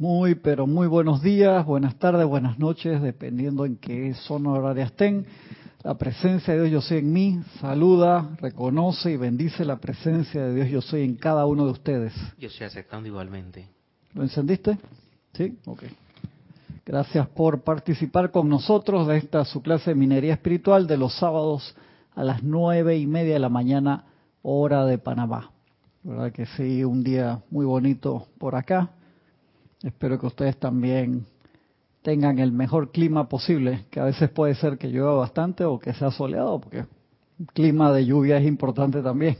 Muy, pero muy buenos días, buenas tardes, buenas noches, dependiendo en qué zona horaria estén. La presencia de Dios yo soy en mí, saluda, reconoce y bendice la presencia de Dios yo soy en cada uno de ustedes. Yo estoy aceptando igualmente. ¿Lo encendiste? Sí, ok. Gracias por participar con nosotros de esta su clase de minería espiritual de los sábados a las nueve y media de la mañana, hora de Panamá. ¿Verdad que sí? Un día muy bonito por acá. Espero que ustedes también tengan el mejor clima posible, que a veces puede ser que llueva bastante o que sea soleado, porque el clima de lluvia es importante también.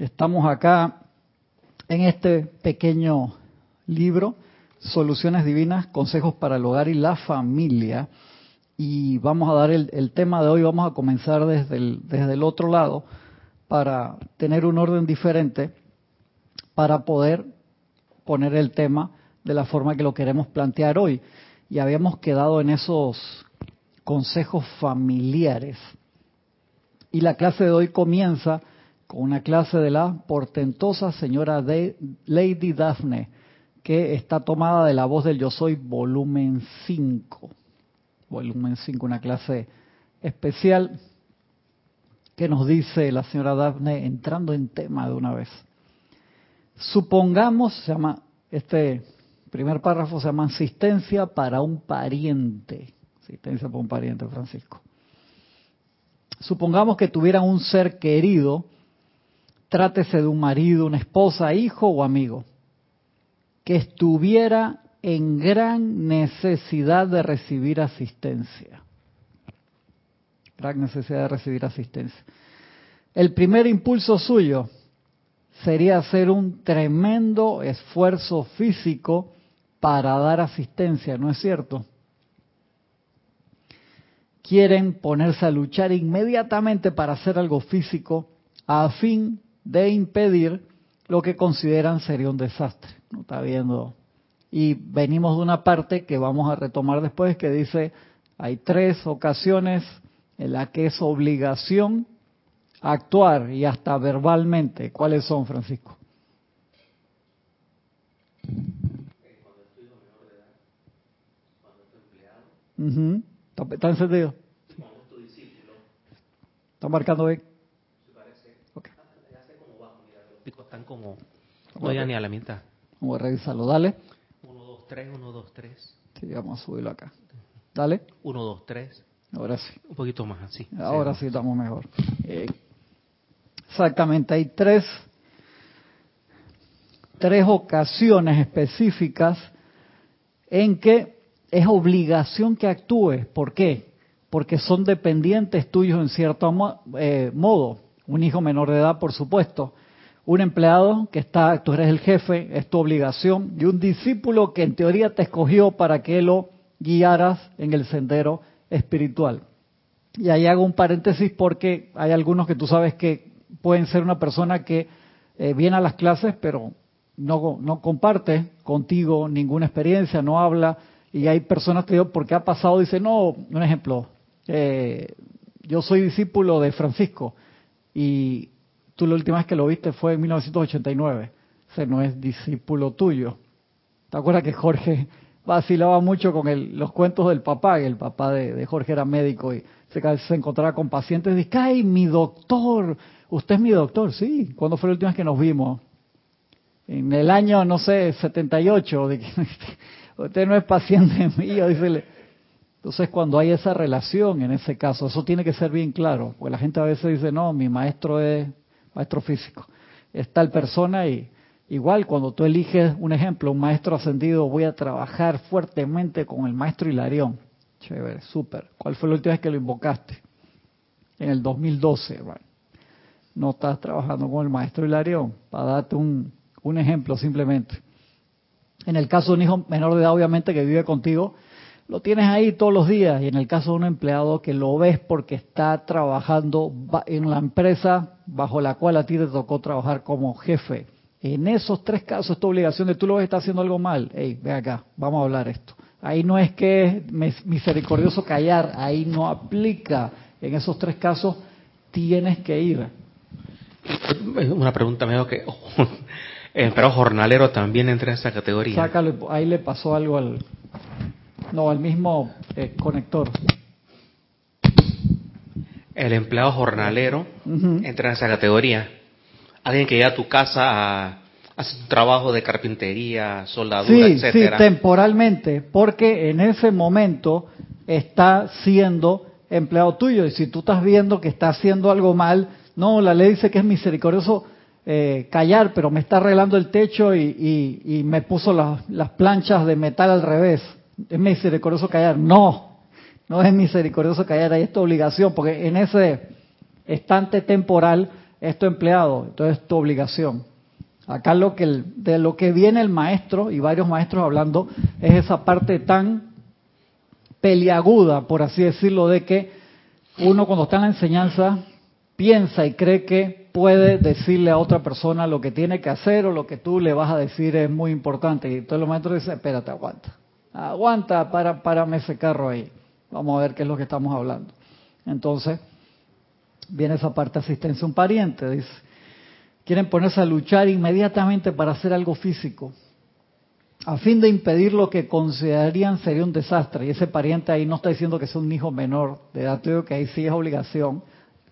Estamos acá en este pequeño libro, Soluciones Divinas, Consejos para el Hogar y la Familia, y vamos a dar el, el tema de hoy, vamos a comenzar desde el, desde el otro lado para tener un orden diferente, para poder poner el tema de la forma que lo queremos plantear hoy. Y habíamos quedado en esos consejos familiares. Y la clase de hoy comienza con una clase de la portentosa señora de Lady Daphne, que está tomada de la voz del Yo Soy, volumen 5. Volumen 5, una clase especial que nos dice la señora Daphne entrando en tema de una vez. Supongamos, se llama, este primer párrafo se llama asistencia para un pariente. Asistencia para un pariente, Francisco. Supongamos que tuvieran un ser querido, trátese de un marido, una esposa, hijo o amigo, que estuviera en gran necesidad de recibir asistencia gran necesidad de recibir asistencia. El primer impulso suyo sería hacer un tremendo esfuerzo físico para dar asistencia, ¿no es cierto? Quieren ponerse a luchar inmediatamente para hacer algo físico a fin de impedir lo que consideran sería un desastre. ¿No está viendo? Y venimos de una parte que vamos a retomar después que dice, hay tres ocasiones en la que es obligación actuar y hasta verbalmente. ¿Cuáles son, Francisco? Uh ¿Está, ¿Está encendido? ¿Está marcando bien? Okay. Están como... No ni a la mitad. Vamos a revisarlo. Dale. 1, 2, 3, 1, 2, 3. Sí, vamos a subirlo acá. Dale. 1, 2, 3. Ahora sí. Un poquito más, así. Ahora sí, estamos mejor. Eh, exactamente, hay tres, tres ocasiones específicas en que es obligación que actúes. ¿Por qué? Porque son dependientes tuyos en cierto eh, modo. Un hijo menor de edad, por supuesto. Un empleado que está, tú eres el jefe, es tu obligación. Y un discípulo que en teoría te escogió para que lo guiaras en el sendero espiritual. Y ahí hago un paréntesis porque hay algunos que tú sabes que pueden ser una persona que eh, viene a las clases pero no, no comparte contigo ninguna experiencia, no habla. Y hay personas que porque ha pasado, dice, no, un ejemplo, eh, yo soy discípulo de Francisco y tú la última vez que lo viste fue en 1989. Ese no es discípulo tuyo. ¿Te acuerdas que Jorge vacilaba mucho con el, los cuentos del papá, y el papá de, Jorge era médico y se, encontraba con pacientes dice, ¡ay, mi doctor! ¿Usted es mi doctor? Sí. ¿Cuándo fue la última vez que nos vimos? En el año, no sé, 78. De que, usted no es paciente mío. Entonces, cuando hay esa relación, en ese caso, eso tiene que ser bien claro, porque la gente a veces dice, no, mi maestro es maestro físico. Es tal persona y Igual cuando tú eliges un ejemplo, un maestro ascendido, voy a trabajar fuertemente con el maestro Hilarión. Chévere, súper. ¿Cuál fue la última vez que lo invocaste? En el 2012. No estás trabajando con el maestro Hilarión, para darte un, un ejemplo simplemente. En el caso de un hijo menor de edad, obviamente, que vive contigo, lo tienes ahí todos los días. Y en el caso de un empleado que lo ves porque está trabajando en la empresa bajo la cual a ti te tocó trabajar como jefe en esos tres casos, esta obligación de tú lo ves está haciendo algo mal. Hey, ve acá, vamos a hablar esto. Ahí no es que es misericordioso callar, ahí no aplica. En esos tres casos tienes que ir. Una pregunta mejor que El empleado jornalero también entra en esa categoría. Sácalo, ahí le pasó algo al... No, al mismo eh, conector. El empleado jornalero entra en esa categoría. Alguien que llega a tu casa a hacer un trabajo de carpintería, soldadura, Sí, sí, etcétera. temporalmente, porque en ese momento está siendo empleado tuyo y si tú estás viendo que está haciendo algo mal, no, la ley dice que es misericordioso eh, callar, pero me está arreglando el techo y, y- y me puso las- las planchas de metal al revés. Es misericordioso callar. No, no es misericordioso callar, ahí es tu obligación, porque en ese estante temporal es tu empleado, entonces es tu obligación. Acá lo que el- de lo que viene el maestro y varios maestros hablando es esa parte tan peliaguda, por así decirlo, de que uno cuando está en la enseñanza piensa y cree que puede decirle a otra persona lo que tiene que hacer o lo que tú le vas a decir es muy importante. Y entonces los maestros dicen, espérate, aguanta. Aguanta, para, párame ese carro ahí. Vamos a ver qué es lo que estamos hablando. Entonces, viene esa parte asistencia un pariente, dice. Quieren ponerse a luchar inmediatamente para hacer algo físico, a fin de impedir lo que considerarían sería un desastre. Y ese pariente ahí no está diciendo que sea un hijo menor de edad, te que ahí sí es obligación.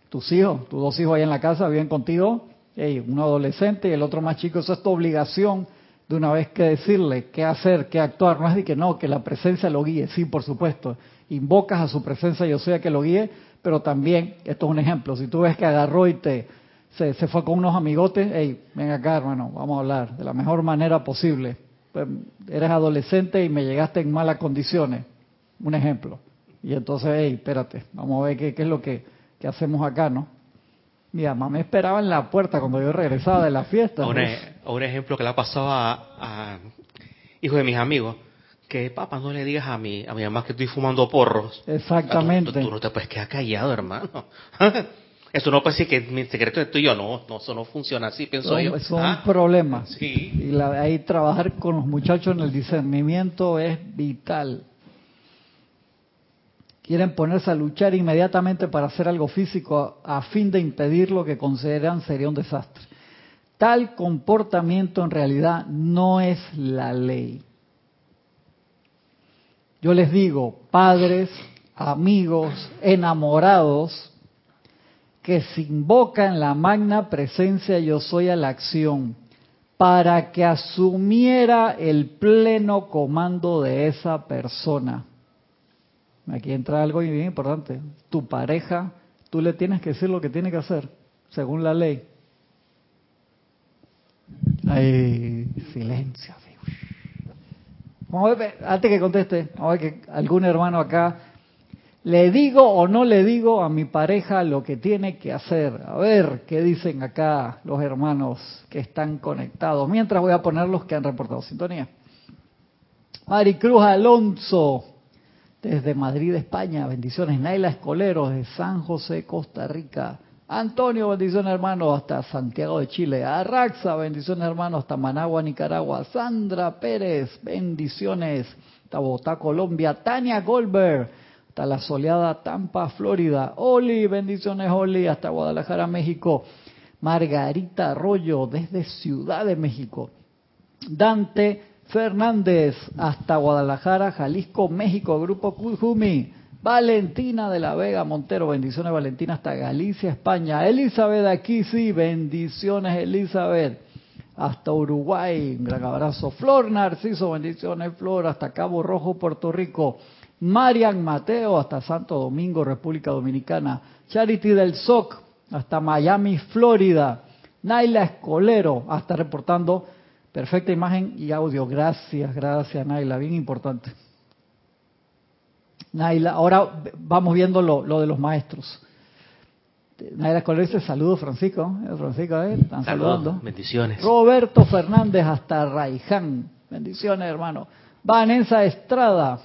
Tus hijos, tus dos hijos ahí en la casa viven contigo, ey, uno adolescente y el otro más chico, eso es tu obligación de una vez que decirle qué hacer, qué actuar. No es de que no, que la presencia lo guíe, sí, por supuesto. Invocas a su presencia, yo sea que lo guíe, pero también, esto es un ejemplo, si tú ves que agarró y te se, se fue con unos amigotes, hey, ven acá hermano, vamos a hablar de la mejor manera posible. Pues, eres adolescente y me llegaste en malas condiciones, un ejemplo. Y entonces, hey, espérate, vamos a ver qué, qué es lo que, que hacemos acá, ¿no? Mi mamá me esperaba en la puerta cuando yo regresaba de la fiesta. Un, pues. e- un ejemplo que le ha pasado a, a hijos de mis amigos, que papá no le digas a mi, a mi mamá que estoy fumando porros. Exactamente. Tú, tú no te puedes quedar callado, hermano. Eso no puede decir que mi secreto es tuyo, no, no, eso no funciona así, pienso Son, yo. son Ah, problemas. Sí. Y la- ahí trabajar con los muchachos en el discernimiento es vital. Quieren ponerse a luchar inmediatamente para hacer algo físico a, a fin de impedir lo que consideran sería un desastre. Tal comportamiento en realidad no es la ley. Yo les digo, padres, amigos, enamorados, que se invoca en la magna presencia yo soy a la acción para que asumiera el pleno comando de esa persona. Aquí entra algo bien importante. Tu pareja, tú le tienes que decir lo que tiene que hacer, según la ley. Ay, silencio. Vamos a ver, antes que conteste, vamos a ver que algún hermano acá ¿Le digo o no le digo a mi pareja lo que tiene que hacer? A ver, ¿qué dicen acá los hermanos que están conectados? Mientras voy a poner los que han reportado sintonía. Maricruz Alonso, desde Madrid, España. Bendiciones. Naila Escolero, desde San José, Costa Rica. Antonio, bendiciones hermano, hasta Santiago de Chile. Arraxa, bendiciones hermano, hasta Managua, Nicaragua. Sandra Pérez, bendiciones. Hasta Bogotá, Colombia. Tania Goldberg, hasta la soleada Tampa, Florida. Oli, bendiciones Oli, hasta Guadalajara, México. Margarita Arroyo, desde Ciudad de México. Dante Fernández, hasta Guadalajara, Jalisco, México, Grupo Kujumi. Valentina de la Vega Montero, bendiciones Valentina, hasta Galicia, España. Elizabeth aquí sí, bendiciones Elizabeth. Hasta Uruguay, un gran abrazo. Flor Narciso, bendiciones Flor, hasta Cabo Rojo, Puerto Rico. Marian Mateo, hasta Santo Domingo, República Dominicana. Charity del SOC, hasta Miami, Florida. Naila Escolero, hasta reportando perfecta imagen y audio. Gracias, gracias Naila, bien importante. Naila, ahora vamos viendo lo, lo de los maestros. Naila Escolero dice saludos Francisco, ¿eh? Francisco, ¿eh? están Saludos, saludando. bendiciones. Roberto Fernández hasta Raiján. Bendiciones, hermano. Vanessa Estrada.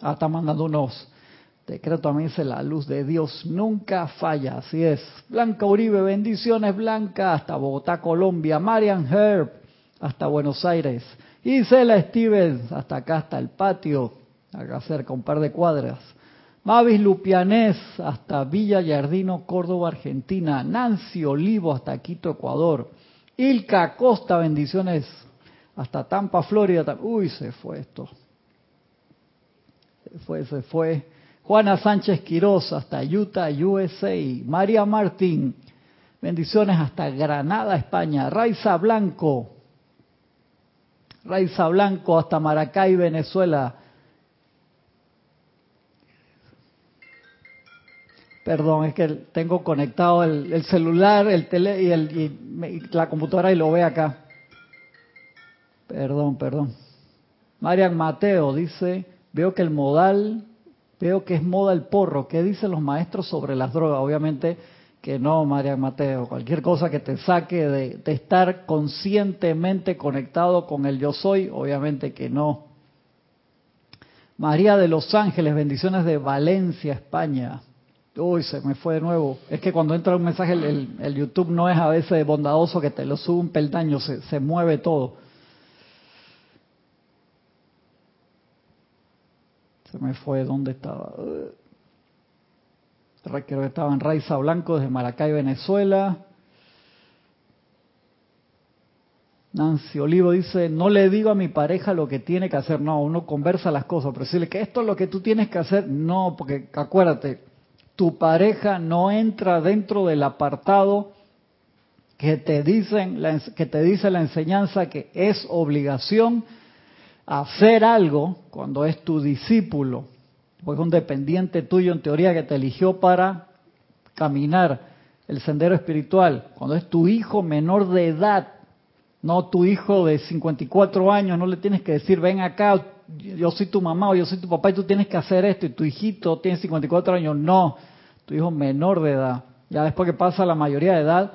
Ah, está mandando unos decretos también dice la luz de Dios nunca falla, así es. Blanca Uribe, bendiciones Blanca, hasta Bogotá, Colombia. Marian Herb, hasta Buenos Aires. Isela Stevens, hasta acá, hasta el patio, acá cerca, un par de cuadras. Mavis Lupianés, hasta Villa Yardino, Córdoba, Argentina. Nancy Olivo, hasta Quito, Ecuador. Ilka Costa, bendiciones. Hasta Tampa, Florida. Uy, se fue esto. Se fue, se fue. Juana Sánchez Quiroz, hasta Utah, USA. María Martín, bendiciones hasta Granada, España. Raiza Blanco, Raiza Blanco, hasta Maracay, Venezuela. Perdón, es que tengo conectado el, celular, el tele y, el, la computadora y lo ve acá. Perdón, perdón. Marian Mateo dice, veo que el modal, veo que es moda el porro. ¿Qué dicen los maestros sobre las drogas? Obviamente que no, Marian Mateo. Cualquier cosa que te saque de, de estar conscientemente conectado con el yo soy, obviamente que no. María de los Ángeles, bendiciones de Valencia, España. Uy, se me fue de nuevo. Es que cuando entra un mensaje, el, YouTube no es a veces bondadoso que te lo sube un peldaño, se, mueve todo. Se me fue, ¿dónde estaba? Creo que estaba en Raiza Blanco desde Maracay, Venezuela. Nancy Olivo dice, no le digo a mi pareja lo que tiene que hacer. No, uno conversa las cosas, pero decirle que esto es lo que tú tienes que hacer, no, porque acuérdate, tu pareja no entra dentro del apartado que te dicen que te dice la enseñanza que es obligación hacer algo cuando es tu discípulo, o es un dependiente tuyo en teoría que te eligió para caminar el sendero espiritual, cuando es tu hijo menor de edad, no tu hijo de 54 años, no le tienes que decir, ven acá, yo soy tu mamá o yo soy tu papá y tú tienes que hacer esto y tu hijito tiene 54 años, no, tu hijo menor de edad. Ya después que pasa la mayoría de edad,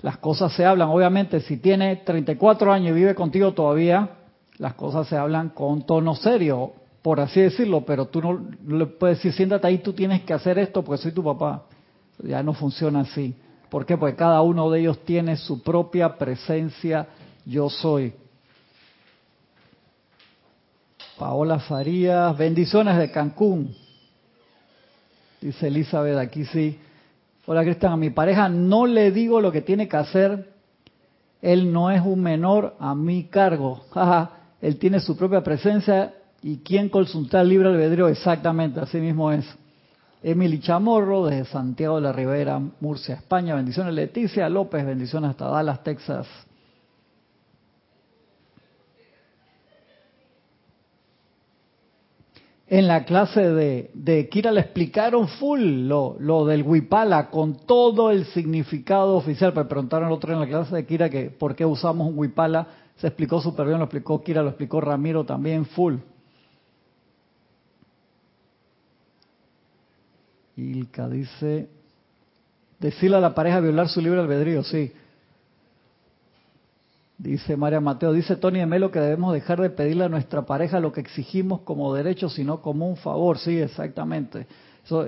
las cosas se hablan. Obviamente, si tiene 34 años y vive contigo todavía, las cosas se hablan con tono serio, por así decirlo, pero tú no, le puedes decir, siéntate ahí, tú tienes que hacer esto porque soy tu papá. Ya no funciona así. ¿Por qué? Porque cada uno de ellos tiene su propia presencia, yo soy. Paola Farías, bendiciones de Cancún. Dice Elizabeth, aquí sí. Hola Cristian, a mi pareja no le digo lo que tiene que hacer. Él no es un menor a mi cargo. Él tiene su propia presencia y quien consultar el libro albedrío exactamente, así mismo es. Emily Chamorro, desde Santiago de la Ribera, Murcia, España. Bendiciones Leticia López, bendiciones hasta Dallas, Texas. En la clase de, de Kira le explicaron full lo, del Wipala con todo el significado oficial. Me preguntaron el otro en la clase de Kira que por qué usamos un Wipala. Se explicó súper bien, lo explicó Kira, lo explicó Ramiro también full. Ilka dice, decirle a la pareja violar su libre albedrío, sí. Dice María Mateo, dice Tony de Melo que debemos dejar de pedirle a nuestra pareja lo que exigimos como derecho, sino como un favor. Sí, exactamente.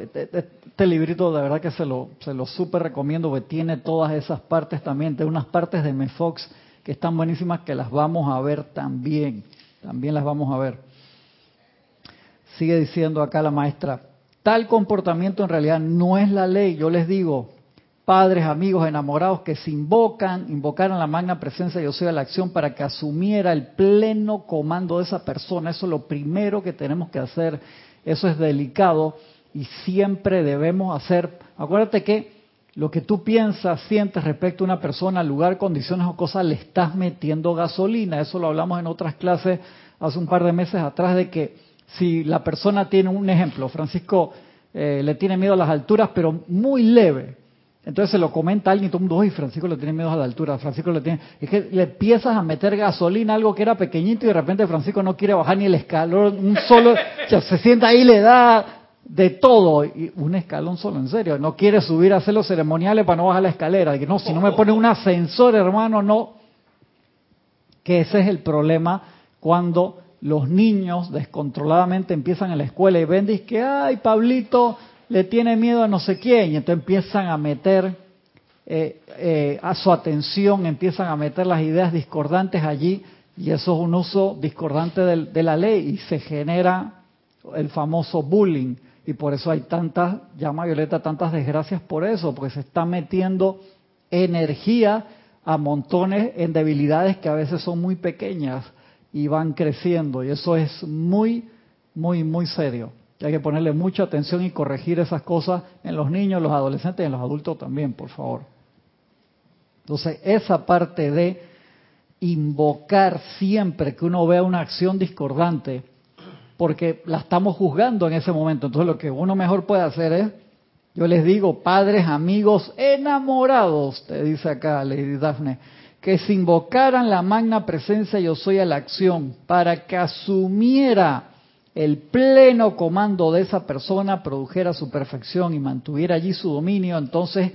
Este, este, librito de verdad que se lo, se lo súper recomiendo, porque tiene todas esas partes también, tiene unas partes de Mefox que están buenísimas que las vamos a ver también, también las vamos a ver. Sigue diciendo acá la maestra, tal comportamiento en realidad no es la ley, yo les digo, padres, amigos, enamorados que se invocan, invocaron la magna presencia yo soy la acción para que asumiera el pleno comando de esa persona. Eso es lo primero que tenemos que hacer. Eso es delicado y siempre debemos hacer. Acuérdate que lo que tú piensas, sientes respecto a una persona, lugar, condiciones o cosas, le estás metiendo gasolina. Eso lo hablamos en otras clases hace un par de meses atrás de que si la persona tiene un ejemplo, Francisco eh, le tiene miedo a las alturas, pero muy leve entonces se lo comenta alguien y todo el mundo, Francisco le tiene miedo a la altura, Francisco le tiene... Es que le empiezas a meter gasolina, algo que era pequeñito y de repente Francisco no quiere bajar ni el escalón, un solo, se sienta ahí, le da de todo, y un escalón solo, en serio, no quiere subir a hacer los ceremoniales para no bajar la escalera, que no, si no me pone un ascensor, hermano, no. Que ese es el problema cuando los niños descontroladamente empiezan en la escuela y ven, que, ay, Pablito, le tiene miedo a no sé quién, y entonces empiezan a meter eh, eh, a su atención, empiezan a meter las ideas discordantes allí, y eso es un uso discordante de, la ley, y se genera el famoso bullying, y por eso hay tantas, llama Violeta, tantas desgracias por eso, porque se está metiendo energía a montones en debilidades que a veces son muy pequeñas y van creciendo. Y eso es muy, muy, muy serio. Hay que ponerle mucha atención y corregir esas cosas en los niños, los adolescentes y en los adultos también, por favor. Entonces, esa parte de invocar siempre que uno vea una acción discordante, porque la estamos juzgando en ese momento. Entonces, lo que uno mejor puede hacer es, yo les digo, padres, amigos, enamorados, te dice acá Lady Daphne, que se invocaran la magna presencia yo soy a la acción para que asumiera el pleno comando de esa persona, produjera su perfección y mantuviera allí su dominio, entonces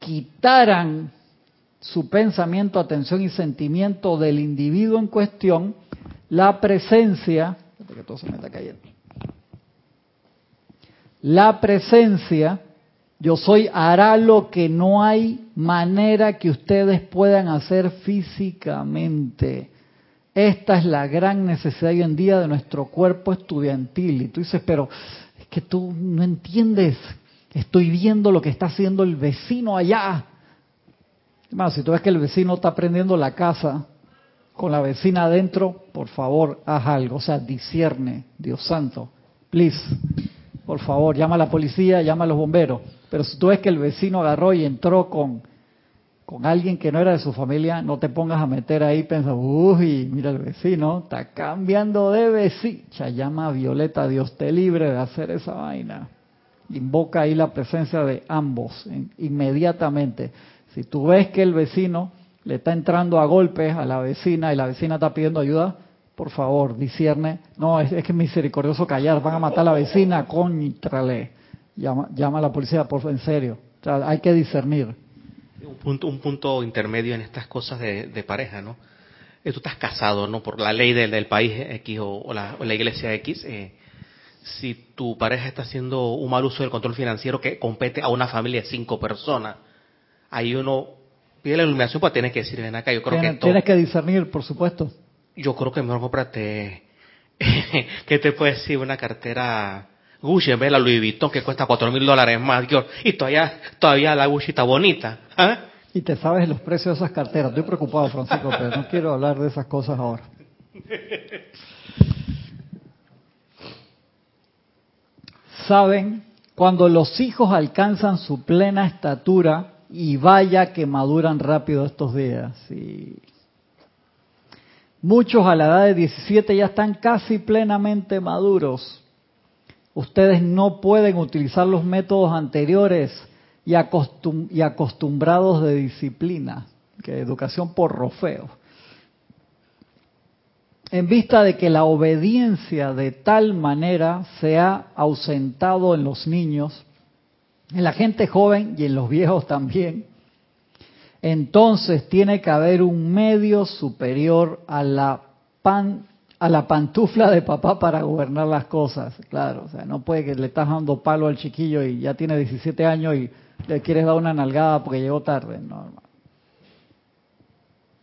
quitaran su pensamiento, atención y sentimiento del individuo en cuestión, la presencia, que todo se me está cayendo, la presencia, yo soy, hará lo que no hay manera que ustedes puedan hacer físicamente. Esta es la gran necesidad hoy en día de nuestro cuerpo estudiantil. Y tú dices, pero es que tú no entiendes. Estoy viendo lo que está haciendo el vecino allá. Más, si tú ves que el vecino está prendiendo la casa con la vecina adentro, por favor, haz algo. O sea, discierne, Dios santo. Please. Por favor, llama a la policía, llama a los bomberos. Pero si tú ves que el vecino agarró y entró con con alguien que no era de su familia, no te pongas a meter ahí pensando, uy, mira el vecino, está cambiando de vecino. llama a Violeta, Dios te libre de hacer esa vaina. Invoca ahí la presencia de ambos inmediatamente. Si tú ves que el vecino le está entrando a golpes a la vecina y la vecina está pidiendo ayuda, por favor, discierne. No, es, que es misericordioso callar, van a matar a la vecina, contrale. Llama, llama a la policía, por en serio. Hay que discernir un punto, un punto intermedio en estas cosas de, pareja, ¿no? Eh, tú estás casado, ¿no? Por la ley del, país X o, la, iglesia X. Eh, si tu pareja está haciendo un mal uso del control financiero que compete a una familia de cinco personas, ahí uno pide la iluminación para tener que decir, ven acá, yo creo que Tienes que discernir, por supuesto. Yo creo que mejor cómprate, ¿qué te puede decir? Una cartera Gucci en vez de la Louis Vuitton que cuesta cuatro mil dólares más. Y todavía, todavía la Gucci bonita. ¿ah? Y te sabes los precios de esas carteras. Estoy preocupado, Francisco, pero no quiero hablar de esas cosas ahora. Saben, cuando los hijos alcanzan su plena estatura, y vaya que maduran rápido estos días. Y muchos a la edad de 17 ya están casi plenamente maduros ustedes no pueden utilizar los métodos anteriores y, acostumbrados de disciplina, que educación por rofeo. En vista de que la obediencia de tal manera se ha ausentado en los niños, en la gente joven y en los viejos también, entonces tiene que haber un medio superior a la pan a la pantufla de papá para gobernar las cosas, claro, o sea, no puede que le estás dando palo al chiquillo y ya tiene 17 años y le quieres dar una nalgada porque llegó tarde, no,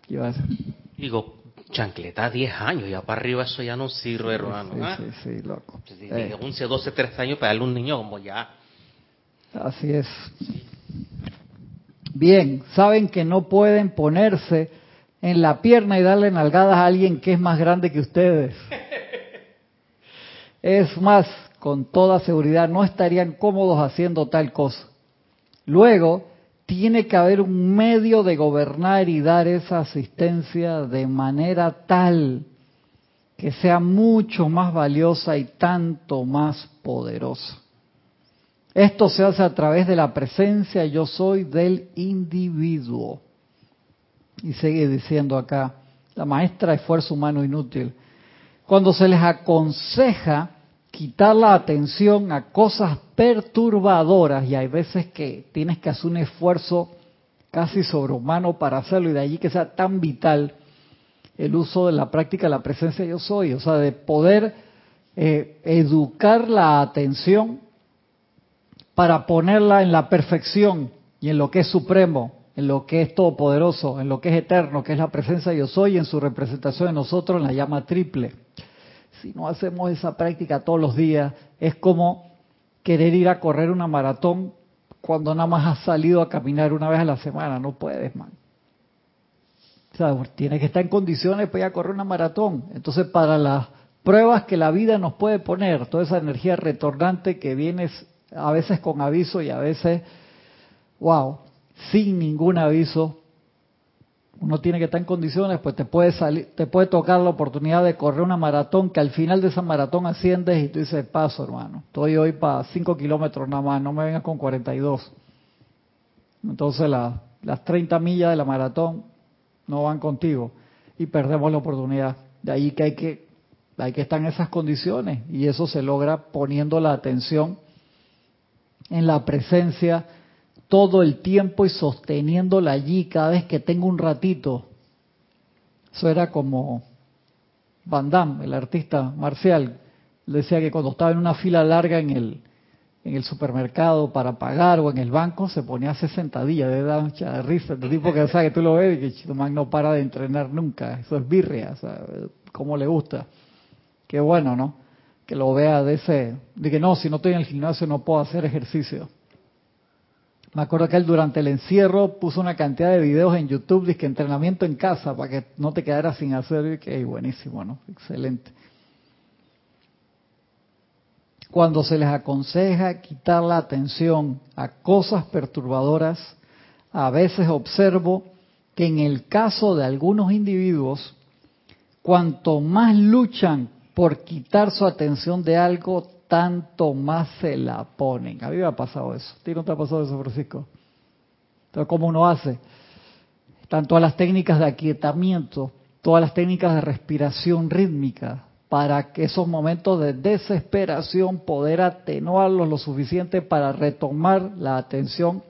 ¿Qué iba a decir? Digo, chancleta 10 años, ya para arriba eso ya no sirve, hermano. Sí, ¿ah? sí, sí, loco. 11, 12, 13 años para darle un niño como ya. Así es. Bien, saben que no pueden ponerse en la pierna y darle nalgadas a alguien que es más grande que ustedes. Es más, con toda seguridad no estarían cómodos haciendo tal cosa. Luego, tiene que haber un medio de gobernar y dar esa asistencia de manera tal que sea mucho más valiosa y tanto más poderosa. Esto se hace a través de la presencia yo soy del individuo. Y sigue diciendo acá, la maestra esfuerzo humano inútil. Cuando se les aconseja quitar la atención a cosas perturbadoras, y hay veces que tienes que hacer un esfuerzo casi sobrehumano para hacerlo, y de allí que sea tan vital el uso de la práctica de la presencia yo soy, o sea, de poder eh, educar la atención para ponerla en la perfección y en lo que es supremo, en lo que es todopoderoso, en lo que es eterno, que es la presencia yo soy, en su representación de nosotros en la llama triple. Si no hacemos esa práctica todos los días, es como querer ir a correr una maratón cuando nada más has salido a caminar una vez a la semana. No puedes, man. O sea, tiene que estar en condiciones para ir a correr una maratón. Entonces, para las pruebas que la vida nos puede poner, toda esa energía retornante que viene a veces con aviso y a veces, wow, sin ningún aviso, uno tiene que estar en condiciones, pues te puede salir, te puede tocar la oportunidad de correr una maratón que al final de esa maratón asciendes y tú dices, paso hermano, estoy hoy para 5 kilómetros nada más, no me vengas con 42. Entonces las 30 millas de la maratón no van contigo y perdemos la oportunidad. De ahí que hay que, hay que estar en esas condiciones y eso se logra poniendo la atención en la presencia todo el tiempo y sosteniéndola allí cada vez que tengo un ratito. Eso era como Van Damme, el artista marcial, decía que cuando estaba en una fila larga en el, en el supermercado para pagar o en el banco, se ponía a hacer sentadillas, de dar mucha risa, el tipo que sabe que tú lo ves y que no para de entrenar nunca, eso es birria, o sea, como le gusta. Qué bueno, ¿no? Que lo vea de ese, de que no, si no estoy en el gimnasio no puedo hacer ejercicio. Me acuerdo que él durante el encierro puso una cantidad de videos en YouTube de que entrenamiento en casa para que no te quedaras sin hacer. Y que buenísimo, ¿no? Excelente. Cuando se les aconseja quitar la atención a cosas perturbadoras, a veces observo que en el caso de algunos individuos, cuanto más luchan por quitar su atención de algo, tanto más se la ponen. A mí me ha pasado eso. ¿A ti no te ha pasado eso, Francisco? Entonces, ¿cómo uno hace? Están todas las técnicas de aquietamiento, todas las técnicas de respiración rítmica, para que esos momentos de desesperación poder atenuarlos lo suficiente para retomar la atención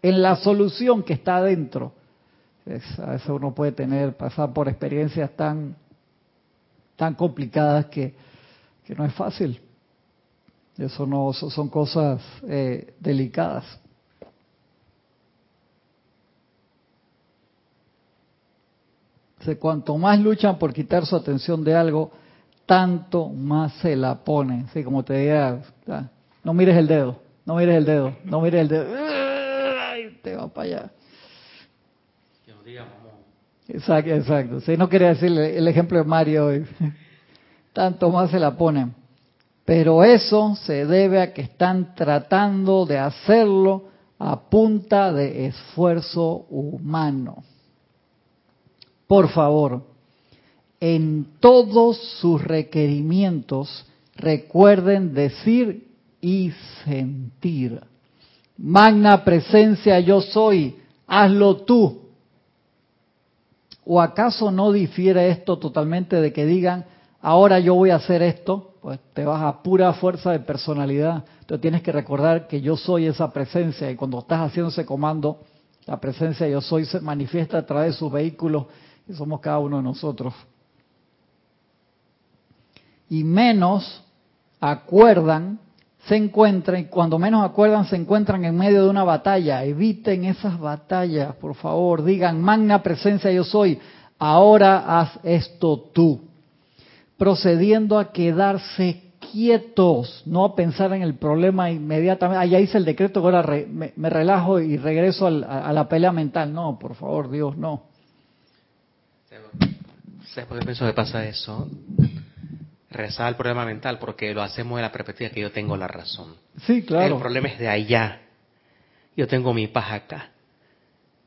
en la solución que está adentro. a veces uno puede tener, pasar por experiencias tan, tan complicadas que, que no es fácil. Eso no son cosas eh, delicadas. cuanto más luchan por quitar su atención de algo, tanto más se la ponen. Así como te diga, no mires el dedo, no mires el dedo, no mires el dedo. Ay, te va para allá. Exacto, exacto. Si no quería decirle el ejemplo de Mario hoy. Tanto más se la ponen. Pero eso se debe a que están tratando de hacerlo a punta de esfuerzo humano. Por favor, en todos sus requerimientos recuerden decir y sentir. Magna presencia yo soy, hazlo tú. ¿O acaso no difiere esto totalmente de que digan, ahora yo voy a hacer esto? Pues te vas a pura fuerza de personalidad. Entonces tienes que recordar que yo soy esa presencia y cuando estás haciendo ese comando, la presencia yo soy se manifiesta a través de sus vehículos y somos cada uno de nosotros. Y menos acuerdan, se encuentran, y cuando menos acuerdan se encuentran en medio de una batalla. Eviten esas batallas, por favor. Digan, magna presencia yo soy, ahora haz esto tú procediendo a quedarse quietos, no a pensar en el problema inmediatamente. Ah, ya hice el decreto, ahora me, relajo y regreso a, la pelea mental. No, por favor, Dios, no. ¿Sabes por qué pienso que pasa eso? Rezar el problema mental porque lo hacemos en la perspectiva que yo tengo la razón. Sí, claro. El problema es de allá. Yo tengo mi paz acá.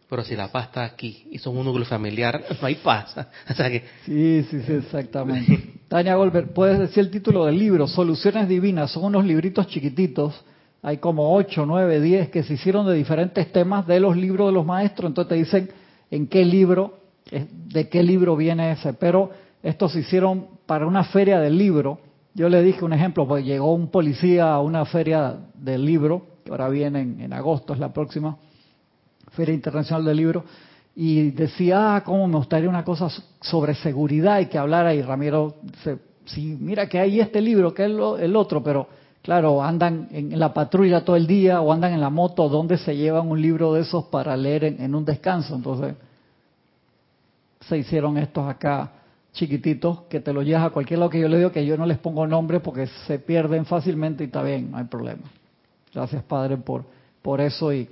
Pero si la paz está aquí y son un núcleo familiar, no hay paz. O sea que... Sí, sí, sí, exactamente. Tania Goldberg, puedes decir el título del libro, Soluciones Divinas. Son unos libritos chiquititos. Hay como 8, 9, 10 que se hicieron de diferentes temas de los libros de los maestros. Entonces te dicen en qué libro, de qué libro viene ese. Pero estos se hicieron para una feria del libro. Yo le dije un ejemplo, pues llegó un policía a una feria del libro, que ahora viene en agosto, es la próxima Feria Internacional del Libro, y decía, ah, cómo me gustaría una cosa sobre seguridad y que hablara, y Ramiro dice, sí, mira que hay este libro, que es el otro, pero claro, andan en la patrulla todo el día o andan en la moto, donde se llevan un libro de esos para leer en, un descanso? Entonces, se hicieron estos acá chiquititos que te lo llevas a cualquier lado que yo le digo que yo no les pongo nombre porque se pierden fácilmente y está bien, no hay problema. Gracias Padre por, por eso y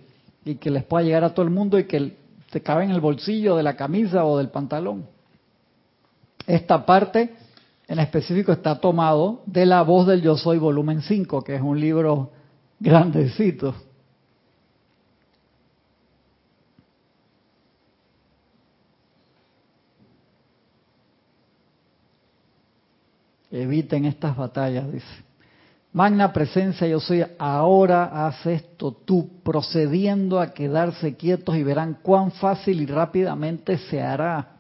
y que les pueda llegar a todo el mundo y que te cabe en el bolsillo de la camisa o del pantalón. Esta parte en específico está tomado de La voz del yo soy volumen 5, que es un libro grandecito. Eviten estas batallas, dice. Magna presencia, yo soy, ahora haz esto tú, procediendo a quedarse quietos y verán cuán fácil y rápidamente se hará.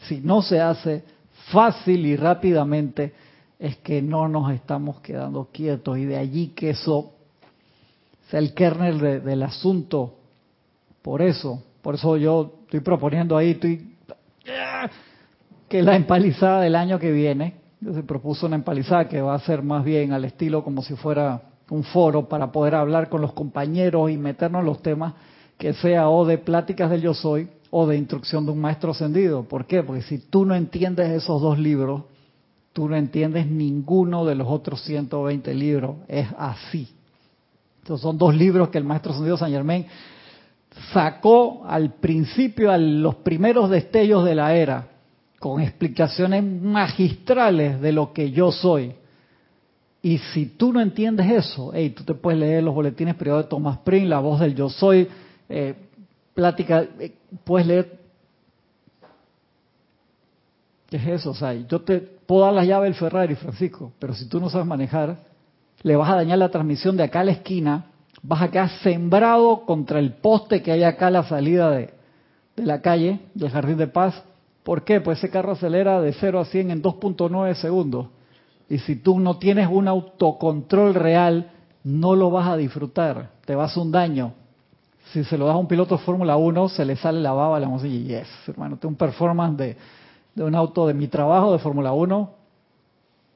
Si no se hace fácil y rápidamente, es que no nos estamos quedando quietos y de allí que eso sea el kernel del asunto. Por eso, por eso yo estoy proponiendo ahí, estoy, que la empalizada del año que viene, se propuso una empalizada que va a ser más bien al estilo como si fuera un foro para poder hablar con los compañeros y meternos en los temas que sea o de pláticas del yo soy o de instrucción de un maestro ascendido. ¿Por qué? Porque si tú no entiendes esos dos libros, tú no entiendes ninguno de los otros 120 libros. Es así. Estos son dos libros que el maestro ascendido San Germain sacó al principio, a los primeros destellos de la era, con explicaciones magistrales de lo que yo soy. Y si tú no entiendes eso, hey, tú te puedes leer los boletines privados de Thomas Prince, La voz del yo soy, eh, plática, eh, puedes leer. ¿Qué es eso? O sea, yo te puedo dar la llave del Ferrari, Francisco, pero si tú no sabes manejar, le vas a dañar la transmisión de acá a la esquina, vas a quedar sembrado contra el poste que hay acá a la salida de, de la calle, del Jardín de Paz, ¿Por qué? Pues ese carro acelera de 0 a 100 en 2.9 segundos. Y si tú no tienes un autocontrol real, no lo vas a disfrutar, te vas a un daño. Si se lo das a un piloto de Fórmula 1, se le sale la baba a la música yes, hermano, tengo un performance de, de un auto de mi trabajo de Fórmula 1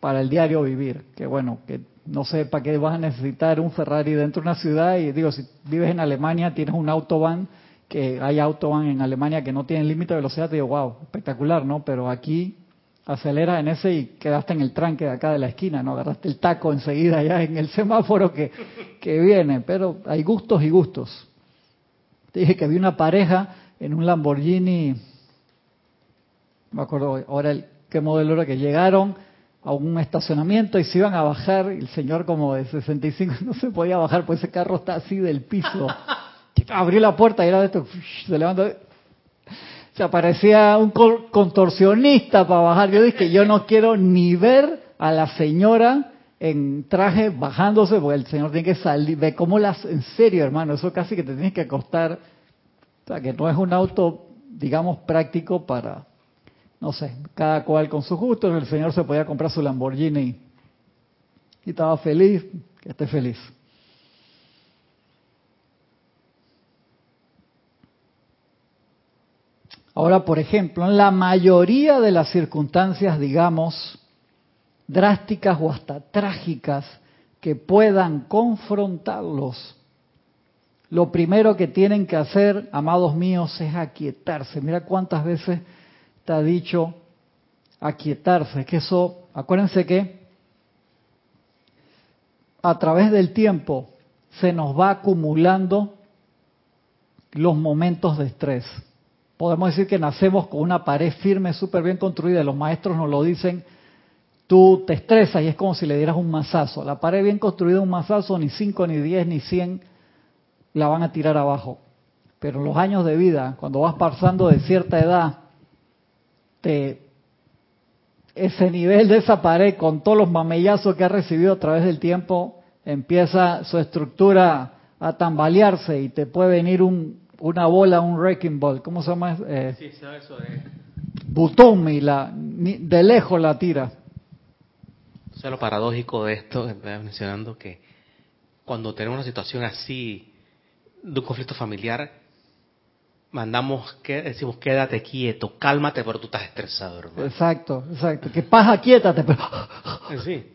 para el diario vivir. Que bueno, que no sé para qué vas a necesitar un Ferrari dentro de una ciudad y digo, si vives en Alemania, tienes un autobahn que hay autobahn en Alemania que no tienen límite de velocidad, te digo, wow, espectacular, ¿no? Pero aquí aceleras en ese y quedaste en el tranque de acá de la esquina, ¿no? Agarraste el taco enseguida ya en el semáforo que, que viene, pero hay gustos y gustos. Te dije que vi una pareja en un Lamborghini, me acuerdo ahora el, qué modelo era, que llegaron a un estacionamiento y se iban a bajar, y el señor como de 65 no se podía bajar, pues ese carro está así del piso. Abrió la puerta y era de esto, se levantó. Se aparecía un contorsionista para bajar. Yo dije, yo no quiero ni ver a la señora en traje bajándose, porque el señor tiene que salir, ve cómo las, en serio hermano, eso casi que te tienes que acostar, o sea, que no es un auto, digamos, práctico para, no sé, cada cual con sus gustos, el señor se podía comprar su Lamborghini y estaba feliz, que esté feliz. Ahora, por ejemplo, en la mayoría de las circunstancias, digamos, drásticas o hasta trágicas que puedan confrontarlos, lo primero que tienen que hacer, amados míos, es aquietarse. Mira cuántas veces te ha dicho aquietarse. Es que eso, acuérdense que a través del tiempo se nos va acumulando los momentos de estrés podemos decir que nacemos con una pared firme, súper bien construida, los maestros nos lo dicen, tú te estresas y es como si le dieras un mazazo. La pared bien construida, un mazazo, ni 5, ni 10, ni 100 la van a tirar abajo. Pero los años de vida, cuando vas pasando de cierta edad, ese nivel de esa pared, con todos los mamellazos que ha recibido a través del tiempo, empieza su estructura a tambalearse y te puede venir un, una bola, un wrecking ball, ¿cómo se llama? Eh, sí, eso de... Butón y la, de lejos la tira. O sea, lo paradójico de esto, mencionando que cuando tenemos una situación así, de un conflicto familiar, mandamos que decimos quédate quieto, cálmate, pero tú estás estresado, hermano. Exacto, exacto. Que paz, quiétate, pero... Sí.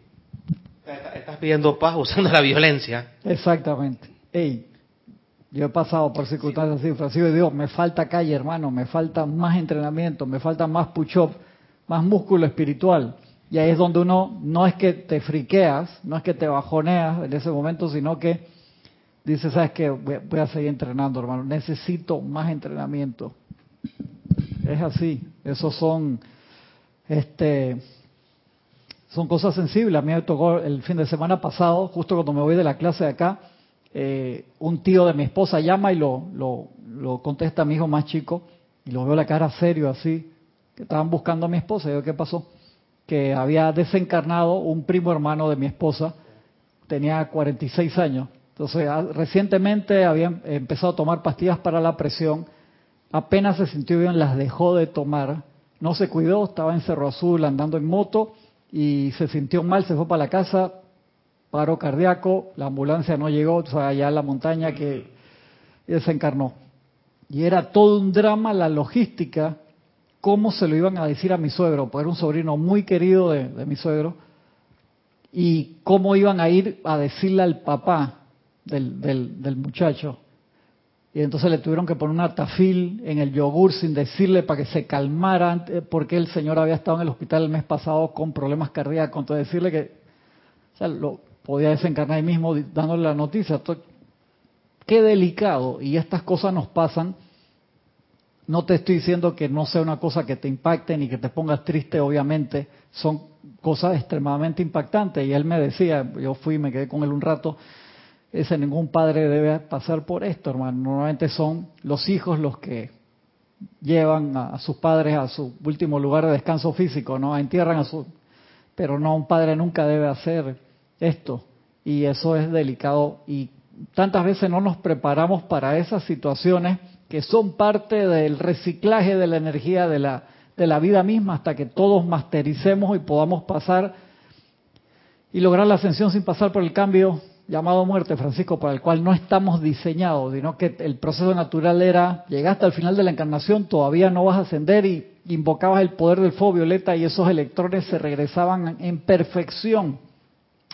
Estás pidiendo paz usando la violencia. Exactamente. Ey, yo he pasado por circunstancias así, Francisco, y digo, me falta calle, hermano, me falta más entrenamiento, me falta más push-up, más músculo espiritual. Y ahí es donde uno, no es que te friqueas, no es que te bajoneas en ese momento, sino que dice, ¿sabes qué? Voy a seguir entrenando, hermano. Necesito más entrenamiento. Es así. Esos son, este, son cosas sensibles. A mí me tocó el fin de semana pasado, justo cuando me voy de la clase de acá, eh, un tío de mi esposa llama y lo, lo, contesta a mi hijo más chico y lo veo la cara serio así, que estaban buscando a mi esposa. Y yo, ¿qué pasó? Que había desencarnado un primo hermano de mi esposa, tenía 46 años. Entonces, ah, recientemente había empezado a tomar pastillas para la presión, apenas se sintió bien, las dejó de tomar, no se cuidó, estaba en Cerro Azul andando en moto y se sintió mal, se fue para la casa, paro cardíaco, la ambulancia no llegó, o sea, allá en la montaña que desencarnó. Y era todo un drama la logística, cómo se lo iban a decir a mi suegro, porque era un sobrino muy querido de, mi suegro, y cómo iban a ir a decirle al papá del, del, muchacho. Y entonces le tuvieron que poner una tafil en el yogur sin decirle para que se calmara, porque el señor había estado en el hospital el mes pasado con problemas cardíacos. Entonces decirle que o sea, lo podía desencarnar ahí mismo dándole la noticia. Qué delicado. Y estas cosas nos pasan. No te estoy diciendo que no sea una cosa que te impacte ni que te pongas triste, obviamente. Son cosas extremadamente impactantes. Y él me decía, yo fui y me quedé con él un rato, ese ningún padre debe pasar por esto, hermano. Normalmente son los hijos los que llevan a, sus padres a su último lugar de descanso físico, ¿no? Entierran a su... Pero no, un padre nunca debe hacer esto. Y eso es delicado y tantas veces no nos preparamos para esas situaciones que son parte del reciclaje de la energía de la, de la vida misma hasta que todos mastericemos y podamos pasar y lograr la ascensión sin pasar por el cambio llamado muerte, Francisco, para el cual no estamos diseñados, sino que el proceso natural era, llegaste al final de la encarnación, todavía no vas a ascender y invocabas el poder del fuego violeta y esos electrones se regresaban en perfección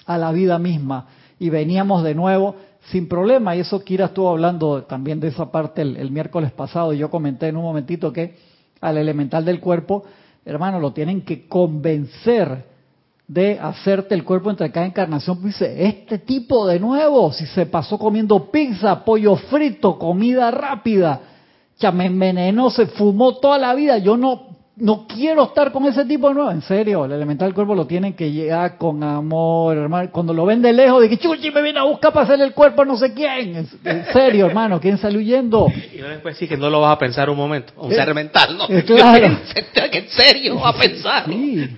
a la vida misma y veníamos de nuevo sin problema. Y eso Kira estuvo hablando también de esa parte el, miércoles pasado y yo comenté en un momentito que al elemental del cuerpo, hermano, lo tienen que convencer de hacerte el cuerpo entre cada encarnación. Pues dice, este tipo de nuevo, si se pasó comiendo pizza, pollo frito, comida rápida, ya me envenenó, se fumó toda la vida, yo no no quiero estar con ese tipo de nuevo. En serio, el elemental del cuerpo lo tienen que llegar con amor, hermano. Cuando lo ven de lejos, de que chuchi me viene a buscar para hacer el cuerpo no sé quién. En serio, hermano, ¿quién sale huyendo? Y no después sí que no lo vas a pensar un momento. Un ser mental, ¿no? claro. ¿En serio vas a pensar? Sí.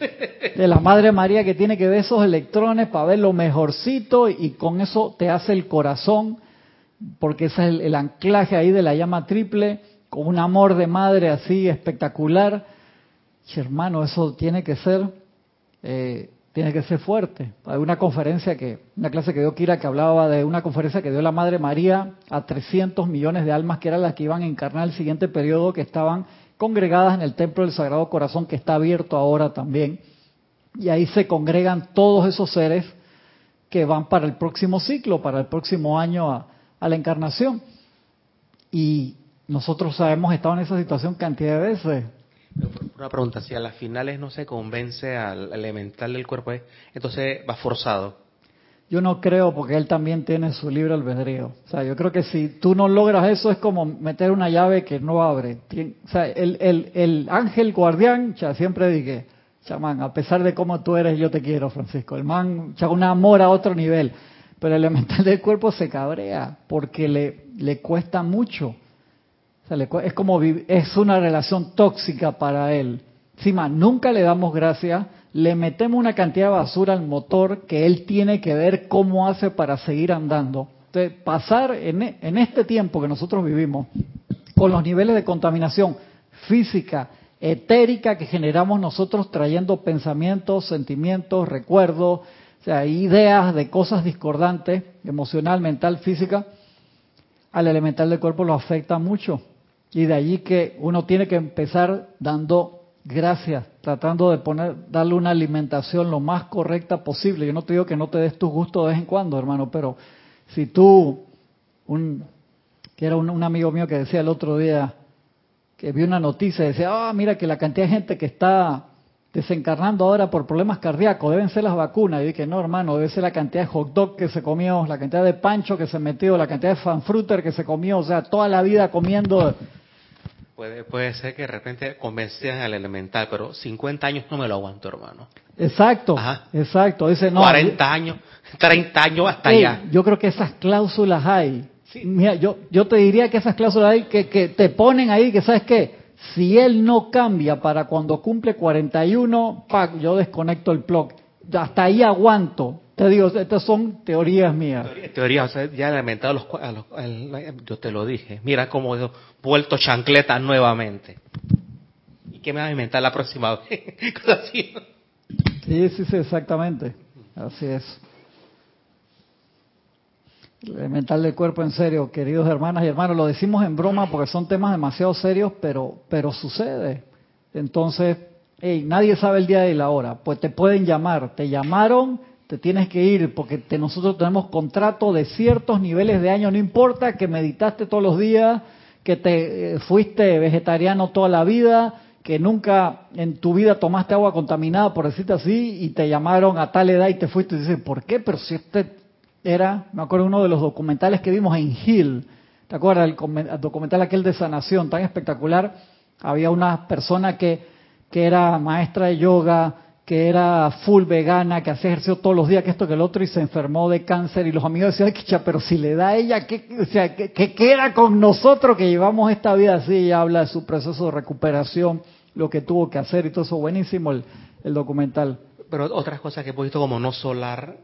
De la Madre María que tiene que ver esos electrones para ver lo mejorcito y con eso te hace el corazón, porque ese es el anclaje ahí de la llama triple, con un amor de madre así espectacular hermano, eso tiene que ser, eh, tiene que ser fuerte. Hay una conferencia que, una clase que dio Kira que hablaba de una conferencia que dio la Madre María a 300 millones de almas que eran las que iban a encarnar el siguiente periodo, que estaban congregadas en el Templo del Sagrado Corazón, que está abierto ahora también. Y ahí se congregan todos esos seres que van para el próximo ciclo, para el próximo año a, a la encarnación. Y nosotros hemos estado en esa situación cantidad de veces. Una pregunta, si a las finales no se convence al elemental del cuerpo, entonces va forzado. Yo no creo porque él también tiene su libre albedrío. O sea, yo creo que si tú no logras eso es como meter una llave que no abre. O sea, el, el, el ángel guardián, ya siempre dije, chamán, a pesar de cómo tú eres, yo te quiero, Francisco. El man, ya un amor a otro nivel. Pero el elemental del cuerpo se cabrea porque le, le cuesta mucho es como es una relación tóxica para él. Encima, nunca le damos gracias, le metemos una cantidad de basura al motor que él tiene que ver cómo hace para seguir andando. Entonces, pasar en, e, en este tiempo que nosotros vivimos, con los niveles de contaminación física, etérica que generamos nosotros trayendo pensamientos, sentimientos, recuerdos, o sea, ideas de cosas discordantes, emocional, mental, física, al elemental del cuerpo lo afecta mucho. Y de allí que uno tiene que empezar dando gracias, tratando de poner, darle una alimentación lo más correcta posible. Yo no te digo que no te des tu gusto de vez en cuando, hermano, pero si tú, un, que era un, amigo mío que decía el otro día, que vio una noticia decía, ah, mira que la cantidad de gente que está desencarnando ahora por problemas cardíacos, deben ser las vacunas. Y dije, no, hermano, debe ser la cantidad de hot dog que se comió, la cantidad de pancho que se metió, la cantidad de fanfruter que se comió, o sea, toda la vida comiendo. Puede, puede ser que de repente convencieran al elemental, pero 50 años no me lo aguanto, hermano. Exacto, Ajá. exacto. Dice, no, 40 años, 30 años hasta allá. Yo creo que esas cláusulas hay. Sí. Mira, yo, yo te diría que esas cláusulas hay que, que te ponen ahí que, ¿sabes qué? Si él no cambia para cuando cumple 41, ¡pac! yo desconecto el plug. Hasta ahí aguanto. Te digo, estas son teorías mías. En teoría, o sea, ya elemental, a los, a los- yo te lo dije. Mira cómo he vuelto chancleta nuevamente. ¿Y qué me va a inventar la próxima vez? Cosas así. Sí, sí, sí, exactamente. Así es. El elemental del cuerpo en serio, queridos hermanas y hermanos, lo decimos en broma porque son temas demasiado serios, pero, pero sucede. Entonces, hey, nadie sabe el día y la hora, pues te pueden llamar, te llamaron, te tienes que ir porque nosotros tenemos contrato de ciertos niveles de año, no importa que meditaste todos los días, que te eh, fuiste vegetariano toda la vida, que nunca en tu vida tomaste agua contaminada, por decirte así, y te llamaron a tal edad y te fuiste y dices, ¿por qué? Pero si este era, me acuerdo uno de los documentales que vimos en Hill, ¿te acuerdas? El, documental aquel de sanación tan espectacular, había una persona que, que era maestra de yoga, que era full vegana, que hacía ejercicio todos los días, que esto que el otro, y se enfermó de cáncer, y los amigos decían, "Ay, pero si le da a ella, ¿qué, o sea, ¿qué, qué queda con nosotros que llevamos esta vida así? Y habla de su proceso de recuperación, lo que tuvo que hacer, y todo eso, buenísimo el, el documental. Pero otras cosas que hemos visto como no solar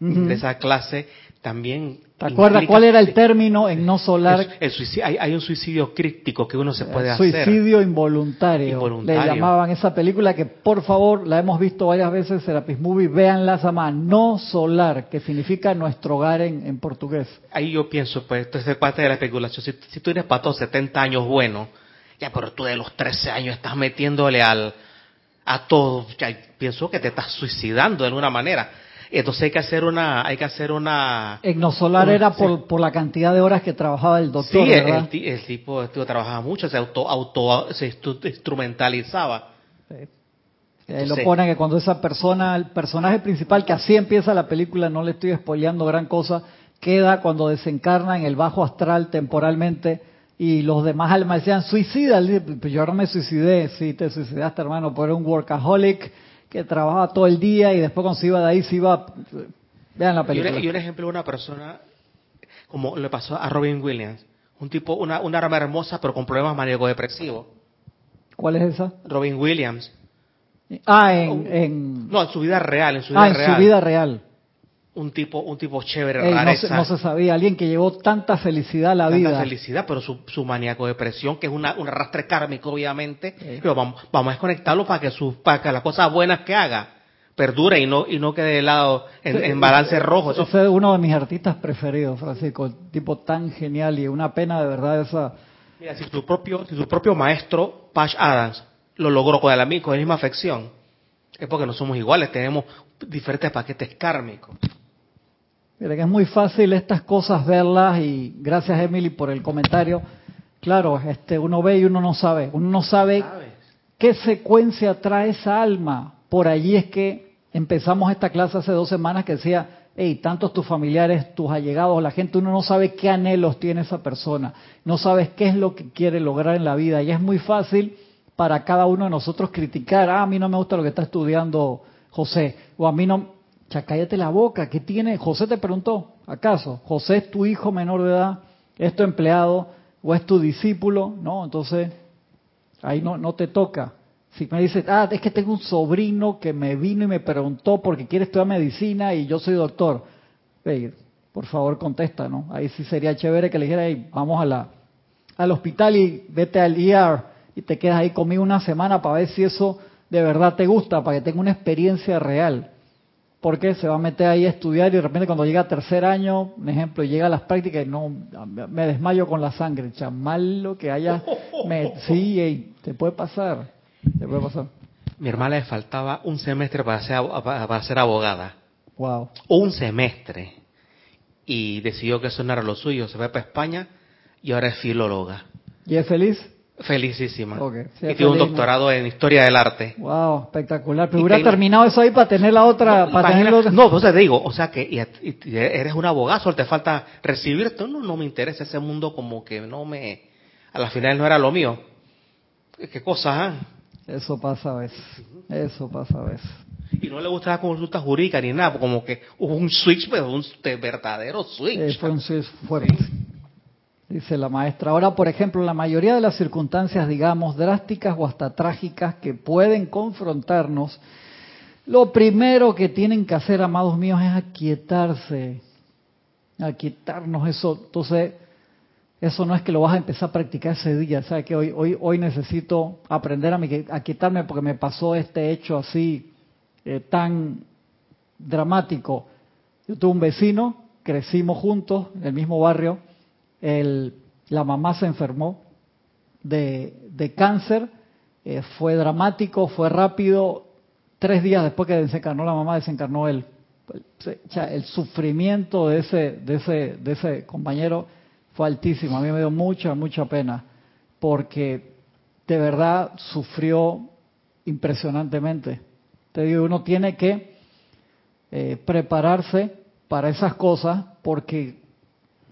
De esa clase también. ¿Te acuerdas cuál era el término en no solar? El- el suicidio- hay, hay un suicidio crítico que uno se puede Suicidio involuntario. Involuntario. Le llamaban esa película que, por favor, la hemos visto varias veces, Serapis Movie, véanla, se llama No Solar, que significa nuestro hogar en, en portugués. hacer. Ahí yo pienso, pues, esto es parte de la especulación. Si, si tú eres para todos 70 años bueno, ya, pero tú de los 13 años estás metiéndole al a todo, ya, pienso que te estás suicidando de alguna manera. Entonces hay que hacer una, hay que hacer una, En No Solar Uy, era sí. por, por la cantidad de horas que trabajaba el doctor, sí, el, ¿verdad? el ti- el tipo, el tipo trabajaba mucho, se auto, auto, se instru- instrumentalizaba. Sí. Entonces- lo pone que cuando esa persona, el personaje principal, que así empieza la película, no le estoy spoileando gran cosa, queda cuando desencarna en el bajo astral temporalmente y los demás almas decían, suicida, pues yo ahora me suicidé, sí, te suicidaste hermano, por un workaholic que trabajaba todo el día y después cuando se iba de ahí se iba... Vean la un, película. y un ejemplo de una persona, como le pasó a Robin Williams, un tipo, una, una arma hermosa, pero con problemas maníaco-depresivos. ¿Cuál es esa? Robin Williams. Ah, en... en No, en su vida real, en su vida ah, en real. su vida real. Un tipo, un tipo chévere, Ey, no, se, no se sabía, alguien que llevó tanta felicidad a la tanta vida. felicidad, pero su, su maníaco-depresión, que es una, un arrastre kármico, obviamente, pero vamos, vamos a desconectarlo para que, sus para que las cosas buenas que haga perdure y no, y no quede de lado en, en balance rojo. Eso- es uno de mis artistas preferidos, Francisco. el Tipo tan genial y una pena de verdad esa. Mira, si tu propio, si tu propio maestro, Patch Adams, lo logró con la, mi- con la misma afección, es porque no somos iguales, tenemos diferentes paquetes kármicos. Mira que es muy fácil estas cosas verlas y gracias Emily por el comentario. Claro, este uno ve y uno no sabe. Uno no sabe qué secuencia trae esa alma. Por allí es que empezamos esta clase hace dos semanas que decía, hey, tantos tus familiares, tus allegados, la gente, uno no sabe qué anhelos tiene esa persona, no sabes qué es lo que quiere lograr en la vida y es muy fácil para cada uno de nosotros criticar, ah, a mí no me gusta lo que está estudiando José, o a mí no, ya la boca, ¿qué tiene? José te preguntó, ¿acaso? José es tu hijo menor de edad, es tu empleado o es tu discípulo, ¿no? Entonces, ahí no, no te toca. Si me dices, ah, es que tengo un sobrino que me vino y me preguntó porque quiere estudiar medicina y yo soy doctor. Ey, por favor, contesta, ¿no? Ahí sí sería chévere que le dijera, "Ey, vamos al hospital y vete al ER y te quedas ahí conmigo una semana para ver si eso de verdad te gusta, para que tenga una experiencia real. Porque se va a meter ahí a estudiar y de repente cuando llega a tercer año, un ejemplo, llega a las prácticas y no, me desmayo con la sangre, chamal lo que haya, me, sí, ey, te puede pasar, te puede pasar. Mi hermana le faltaba un semestre para ser, para ser abogada. Wow. Un semestre. Y decidió que eso no era lo suyo. Se fue para España y ahora es filóloga. ¿Y es feliz? Felicísima. Ok, sí, y tiene un doctorado en historia del arte. Wow, espectacular. Pero hubiera terminado eso ahí para tener la otra, para tener Imagina- la otra- No, te digo, o sea que y, eres un abogado, solo te falta recibirte. No, no me interesa ese mundo como que no me... A la final no era lo mío. ¿Qué cosas, ah? Eso pasa a veces. Eso pasa a veces. Y no le gusta la consulta jurídica ni nada, como que hubo un switch, pero un de verdadero switch. Eh, fue un switch fuerte. Dice la maestra. Ahora, por ejemplo, la mayoría de las circunstancias, digamos, drásticas o hasta trágicas que pueden confrontarnos, lo primero que tienen que hacer, amados míos, es aquietarse. Aquietarnos eso. Entonces, eso no es que lo vas a empezar a practicar ese día. ¿Sabes que hoy, hoy, hoy necesito aprender a, mi- a quitarme porque me pasó este hecho así eh, tan dramático. Yo tuve un vecino, crecimos juntos en el mismo barrio. El, la mamá se enfermó de, cáncer. eh, fue dramático, fue rápido. Tres días después que desencarnó la mamá, desencarnó él. Sea, el sufrimiento de ese, de ese, de ese compañero fue altísimo. A mí me dio mucha, mucha pena, porque de verdad sufrió impresionantemente. Te digo, uno tiene que eh, prepararse para esas cosas, porque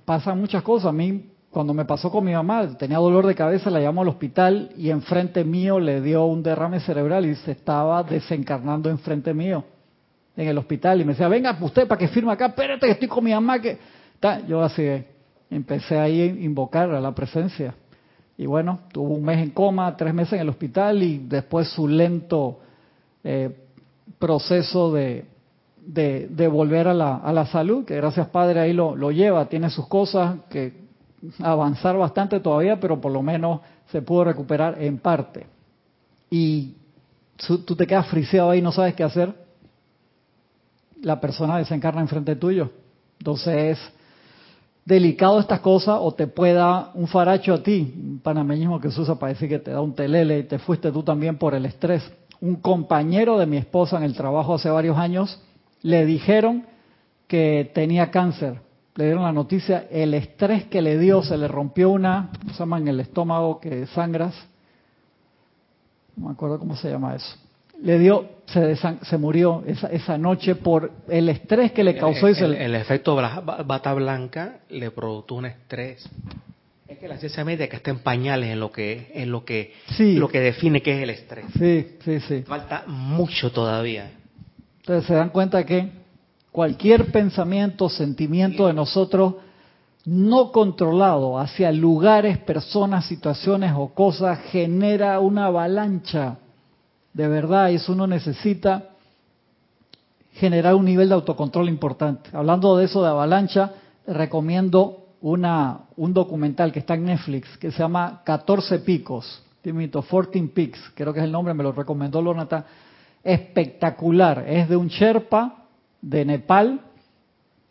pasan muchas cosas. A mí, cuando me pasó con mi mamá, tenía dolor de cabeza, la llamó al hospital y enfrente mío le dio un derrame cerebral y se estaba desencarnando enfrente mío en el hospital y me decía, venga usted para que firme acá, espérate que estoy con mi mamá que... Yo así empecé ahí a invocar a la presencia. Y bueno, tuvo un mes en coma, tres meses en el hospital y después su lento eh, proceso de, de, volver a la, a la salud, que gracias Padre ahí lo, lo lleva, tiene sus cosas que avanzar bastante todavía, pero por lo menos se pudo recuperar en parte. Y tú te quedas friseado ahí, no sabes qué hacer la persona desencarna enfrente tuyo. Entonces es delicado estas cosas o te puede dar un faracho a ti, un panameñismo que se usa para decir que te da un telele y te fuiste tú también por el estrés. Un compañero de mi esposa en el trabajo hace varios años le dijeron que tenía cáncer. Le dieron la noticia, el estrés que le dio, se le rompió una, ¿cómo se llama en el estómago que sangras? No me acuerdo cómo se llama eso le dio, se, se murió esa, esa noche por el estrés que le causó. y el, se el- le- el efecto bata blanca le produjo un estrés. Es que la ciencia médica está en pañales en lo que en lo que Sí. lo que define qué es el estrés. sí, sí, sí. Falta mucho todavía. Entonces se dan cuenta que cualquier pensamiento, sentimiento de nosotros no controlado hacia lugares, personas, situaciones o cosas genera una avalancha. De verdad, eso uno necesita generar un nivel de autocontrol importante. Hablando de eso de avalancha, recomiendo una, un documental que está en Netflix que se llama 14 picos, Timito, 14 Peaks, creo que es el nombre, me lo recomendó Lonata. Espectacular, es de un Sherpa de Nepal.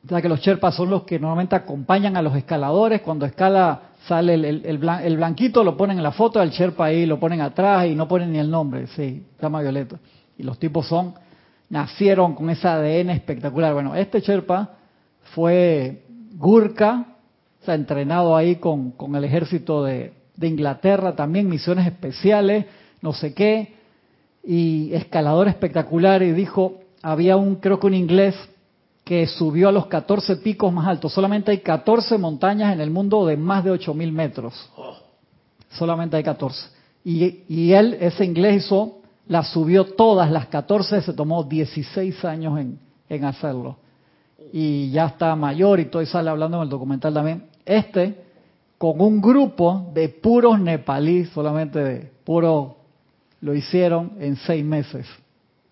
O sea que los Sherpas son los que normalmente acompañan a los escaladores. Cuando escala sale el, el- el blan- el blanquito, lo ponen en la foto, el Sherpa ahí lo ponen atrás y no ponen ni el nombre. Sí, llama Violeta. Y los tipos son, nacieron con ese ADN espectacular. Bueno, este Sherpa fue Gurkha, o sea, entrenado ahí con, con el ejército de, de Inglaterra, también misiones especiales, no sé qué, y escalador espectacular, y dijo, había un, creo que un inglés, que subió a los 14 picos más altos. Solamente hay 14 montañas en el mundo de más de 8.000 metros. Solamente hay 14. Y, y él, ese inglés hizo, las subió todas, las 14, se tomó 16 años en, en hacerlo. Y ya está mayor y todo, y sale hablando en el documental también. Este, con un grupo de puros nepalíes, solamente de puro, lo hicieron en seis meses.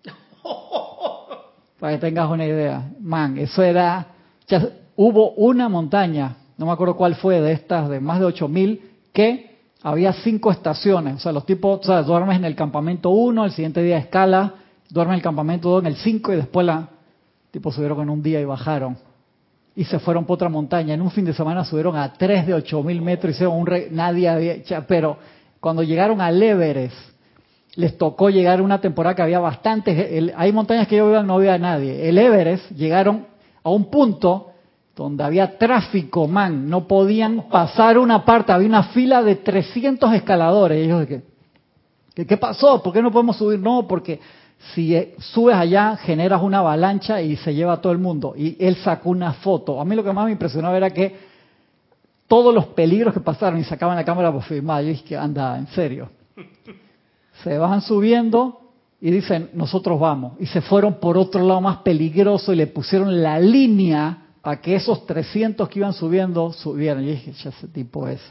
Para que tengas una idea. Man, eso era... ya hubo una montaña, no me acuerdo cuál fue, de estas de más de 8000, que había cinco estaciones. O sea, los tipos, o sea, duermes en el campamento 1, el siguiente día escala, duermes en el campamento 2 en el 5 y después la... Tipos subieron en un día y bajaron. Y se fueron por otra montaña. En un fin de semana subieron a 3 de 8000 metros, hicieron un... Re... Nadie había... Pero cuando llegaron al Everest, les tocó llegar una temporada que había bastantes, el- hay montañas que yo veo no había nadie. El Everest llegaron a un punto donde había tráfico, man, no podían pasar una parte, había una fila de 300 escaladores. Y ellos de que, ¿qué, ¿qué pasó? ¿Por qué no podemos subir? No, porque si eh, subes allá generas una avalancha y se lleva a todo el mundo. Y él sacó una foto. A mí lo que más me impresionaba era que todos los peligros que pasaron y sacaban la cámara por filmar. Yo dije, anda, en serio. Se bajan subiendo y dicen, nosotros vamos. Y se fueron por otro lado más peligroso y le pusieron la línea para que esos 300 que iban subiendo subieran. Y dije, ese tipo es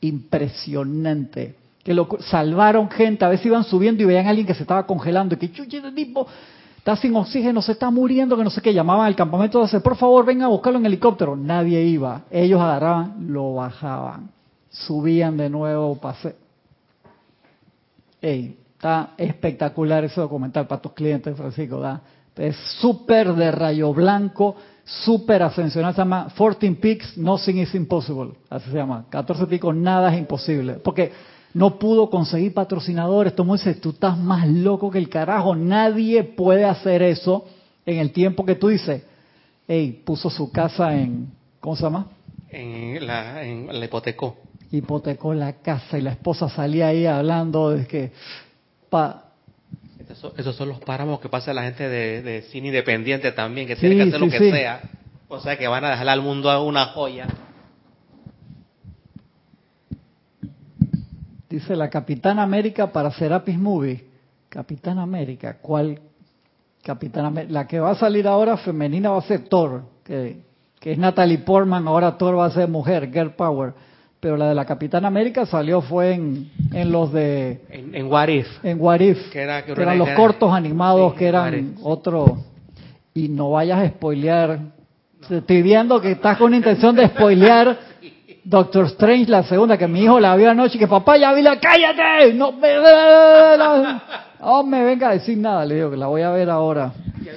impresionante que lo salvaron gente, a veces iban subiendo y veían a alguien que se estaba congelando y que chuche ese tipo está sin oxígeno, se está muriendo, que no sé qué, llamaban al campamento de por favor, venga a buscarlo en helicóptero. Nadie iba, ellos agarraban, lo bajaban, subían de nuevo, pasé. Ey, está espectacular ese documental para tus clientes, Francisco, ¿da? Es súper de rayo blanco, súper ascensional, se llama 14 Peaks, Nothing is Impossible, así se llama, 14 picos, nada es imposible, porque no pudo conseguir patrocinadores. Tomó dice, tú estás más loco que el carajo. Nadie puede hacer eso en el tiempo que tú dices. Ey, puso su casa en, ¿cómo se llama? En la, en la hipotecó. Hipotecó la casa y la esposa salía ahí hablando de que... Pa, esos, son los páramos que pasa la gente de, cine independiente también, que tiene que hacer lo que sea. O sea, que van a dejar al mundo a una joya. Dice la Capitana América para Serapis Movie. Capitán América, ¿cuál? Capitán América. La que va a salir ahora femenina va a ser Thor, que, es Natalie Portman, ahora Thor va a ser mujer, Girl Power. Pero la de la Capitana América salió fue en, en los de... En, en What If. En What If. Que, eran los cortos animados que eran otro... Y no vayas a spoilear. Estoy viendo que estás con intención de spoilear Doctor Strange, la segunda, que mi hijo la vio anoche, que papá ya vi la, cállate, no me, no me venga a decir nada, le digo que la voy a ver ahora.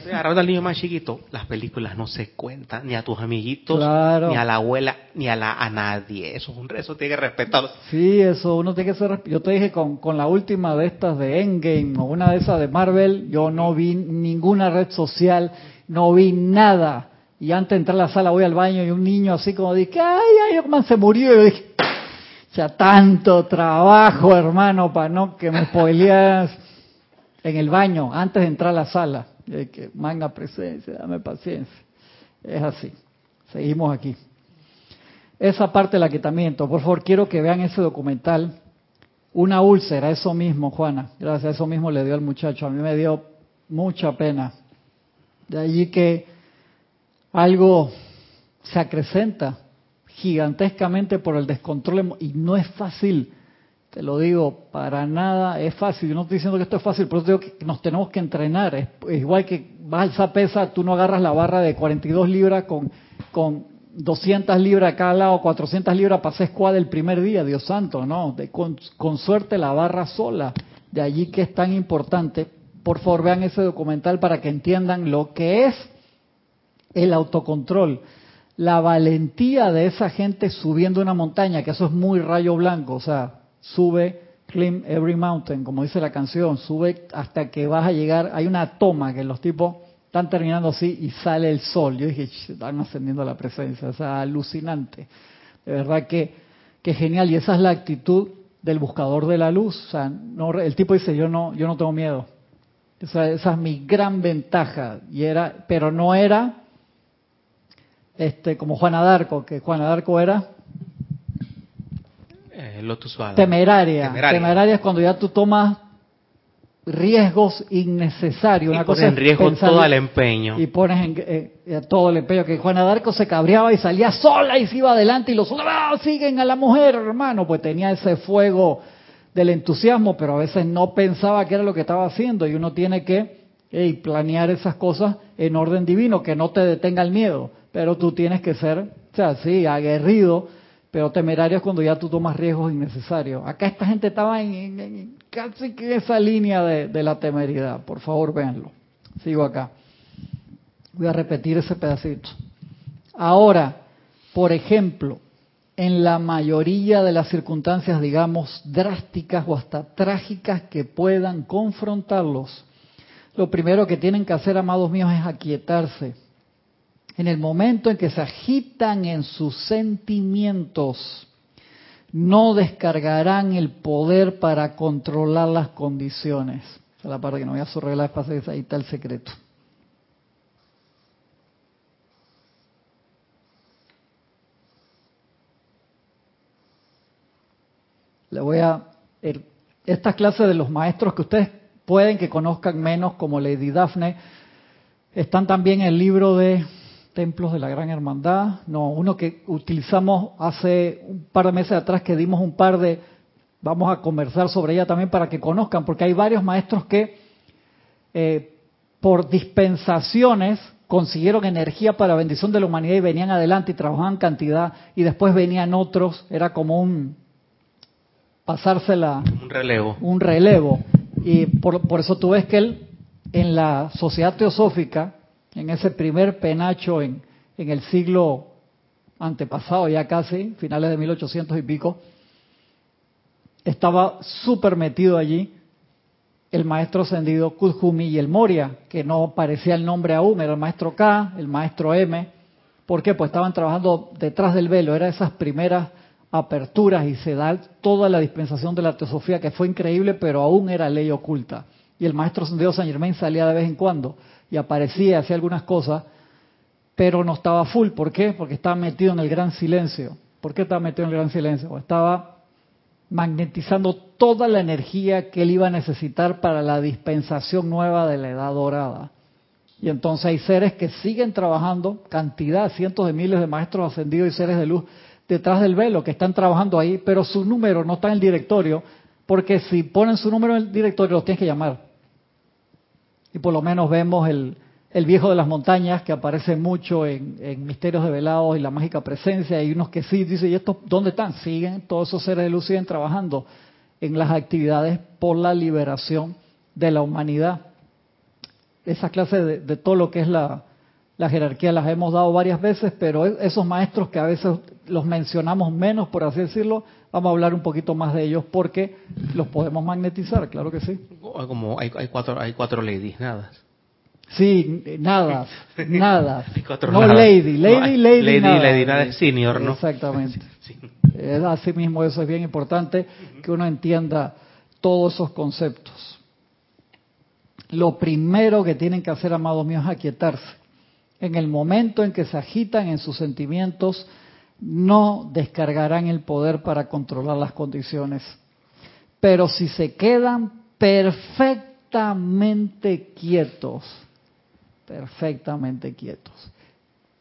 Agarrando al niño más chiquito, las películas no se cuentan ni a tus amiguitos, ni a la abuela, ni a la a nadie. Eso es un eso tiene que respetarlo. Sí, eso uno tiene que ser. Yo te dije con, con la última de estas de Endgame o una de esas de Marvel, yo no vi ninguna red social, no vi nada y antes de entrar a la sala voy al baño y un niño así como dice, ay, ay, man se murió. Y yo dije, tanto trabajo, hermano, para no que me spoileas en el baño antes de entrar a la sala. Y que manga presencia, dame paciencia. Es así. Seguimos aquí. Esa parte del aquietamiento, por favor, quiero que vean ese documental. Una úlcera, eso mismo, Juana. Gracias, eso mismo le dio al muchacho. A mí me dio mucha pena. De allí que algo se acrecenta gigantescamente por el descontrol y no es fácil, te lo digo, para nada es fácil. Yo no estoy diciendo que esto es fácil, pero digo que nos tenemos que entrenar. Es, igual que vas pesa, tú no agarras la barra de 42 libras con, con 200 libras a cada lado, 400 libras para hacer squad el primer día, Dios santo, no. De, con, con suerte la barra sola. De allí que es tan importante. Por favor, vean ese documental para que entiendan lo que es el autocontrol, la valentía de esa gente subiendo una montaña, que eso es muy rayo blanco, o sea, sube, climb every mountain, como dice la canción, sube hasta que vas a llegar, hay una toma que los tipos están terminando así y sale el sol. Yo dije, están ascendiendo la presencia, o sea, alucinante. De verdad que, que genial, y esa es la actitud del buscador de la luz. O sea, no, el tipo dice, yo no, yo no tengo miedo. Esa, esa es mi gran ventaja. Y era, pero no era este, como Juana d'Arco, que Juana d'Arco era eh, temeraria. temeraria. es cuando ya tú tomas riesgos innecesarios. Una cosa en riesgo todo el empeño. Y pones en, eh, todo el empeño. Que Juana d'Arco se cabreaba y salía sola y se iba adelante y los otros ¡Ah, siguen a la mujer, hermano. Pues tenía ese fuego del entusiasmo, pero a veces no pensaba que era lo que estaba haciendo y uno tiene que planear esas cosas en orden divino, que no te detenga el miedo pero tú tienes que ser, o sea, sí, aguerrido, pero temerario es cuando ya tú tomas riesgos innecesarios. Acá esta gente estaba en, casi que esa línea de, la temeridad. Por favor, véanlo. Sigo acá. Voy a repetir ese pedacito. Ahora, por ejemplo, en la mayoría de las circunstancias, digamos, drásticas o hasta trágicas que puedan confrontarlos, lo primero que tienen que hacer, amados míos, es aquietarse en el momento en que se agitan en sus sentimientos, no descargarán el poder para controlar las condiciones. Esa es la parte que no voy a subrayar, ahí está el secreto. Le voy a... Estas clases de los maestros que ustedes pueden que conozcan menos, como Lady Daphne, están también en el libro de Templos de la Gran Hermandad. No, uno que utilizamos hace un par de meses atrás que dimos un par de... Vamos a conversar sobre ella también para que conozcan, porque hay varios maestros que eh, por dispensaciones consiguieron energía para bendición de la humanidad y venían adelante y trabajaban cantidad y después venían otros, era como un pasársela. Un relevo. Un relevo. Y por, por eso tú ves que él, en la sociedad teosófica, en ese primer penacho en, el siglo antepasado, ya casi, finales de 1800 y pico, estaba súper metido allí el maestro ascendido Kuzhumi y el Moria, que no parecía el nombre aún, era el maestro K, el maestro M. ¿Por qué? Pues estaban trabajando detrás del velo, era esas primeras aperturas y se da toda la dispensación de la teosofía que fue increíble, pero aún era ley oculta. Y el maestro Dios San Germain salía de vez en cuando y aparecía, hacía algunas cosas, pero no estaba full. ¿Por qué? Porque estaba metido en el gran silencio. ¿Por qué estaba metido en el gran silencio? estaba magnetizando toda la energía que él iba a necesitar para la dispensación nueva de la edad dorada. Y entonces hay seres que siguen trabajando, cantidad, cientos de miles de maestros ascendidos y seres de luz detrás del velo que están trabajando ahí, pero su número no está en el directorio, porque si ponen su número en el directorio los tienes que llamar. Y por lo menos vemos el, el viejo de las montañas que aparece mucho en, Misterios de Velados y la mágica presencia, y unos que sí, dice, ¿y estos dónde están? Siguen, todos esos seres de luz siguen trabajando en las actividades por la liberación de la humanidad. Esa clase de, de todo lo que es la, la jerarquía las hemos dado varias veces, pero e-, esos maestros que a veces los mencionamos menos, por así decirlo, vamos a hablar un poquito más de ellos porque los podemos magnetizar, claro que sí. Como hay, cuatro, hay cuatro ladies, nada. Sí, nada, nada. no lady, lady, lady, lady, nada. lady, nada es senior, ¿no? Exactamente. Así mismo eso es bien importante que uno entienda todos esos conceptos. Lo primero que tienen que hacer, amados míos, es aquietarse en el momento en que se agitan en sus sentimientos, no descargarán el poder para controlar las condiciones. Pero si se quedan perfectamente quietos, perfectamente quietos,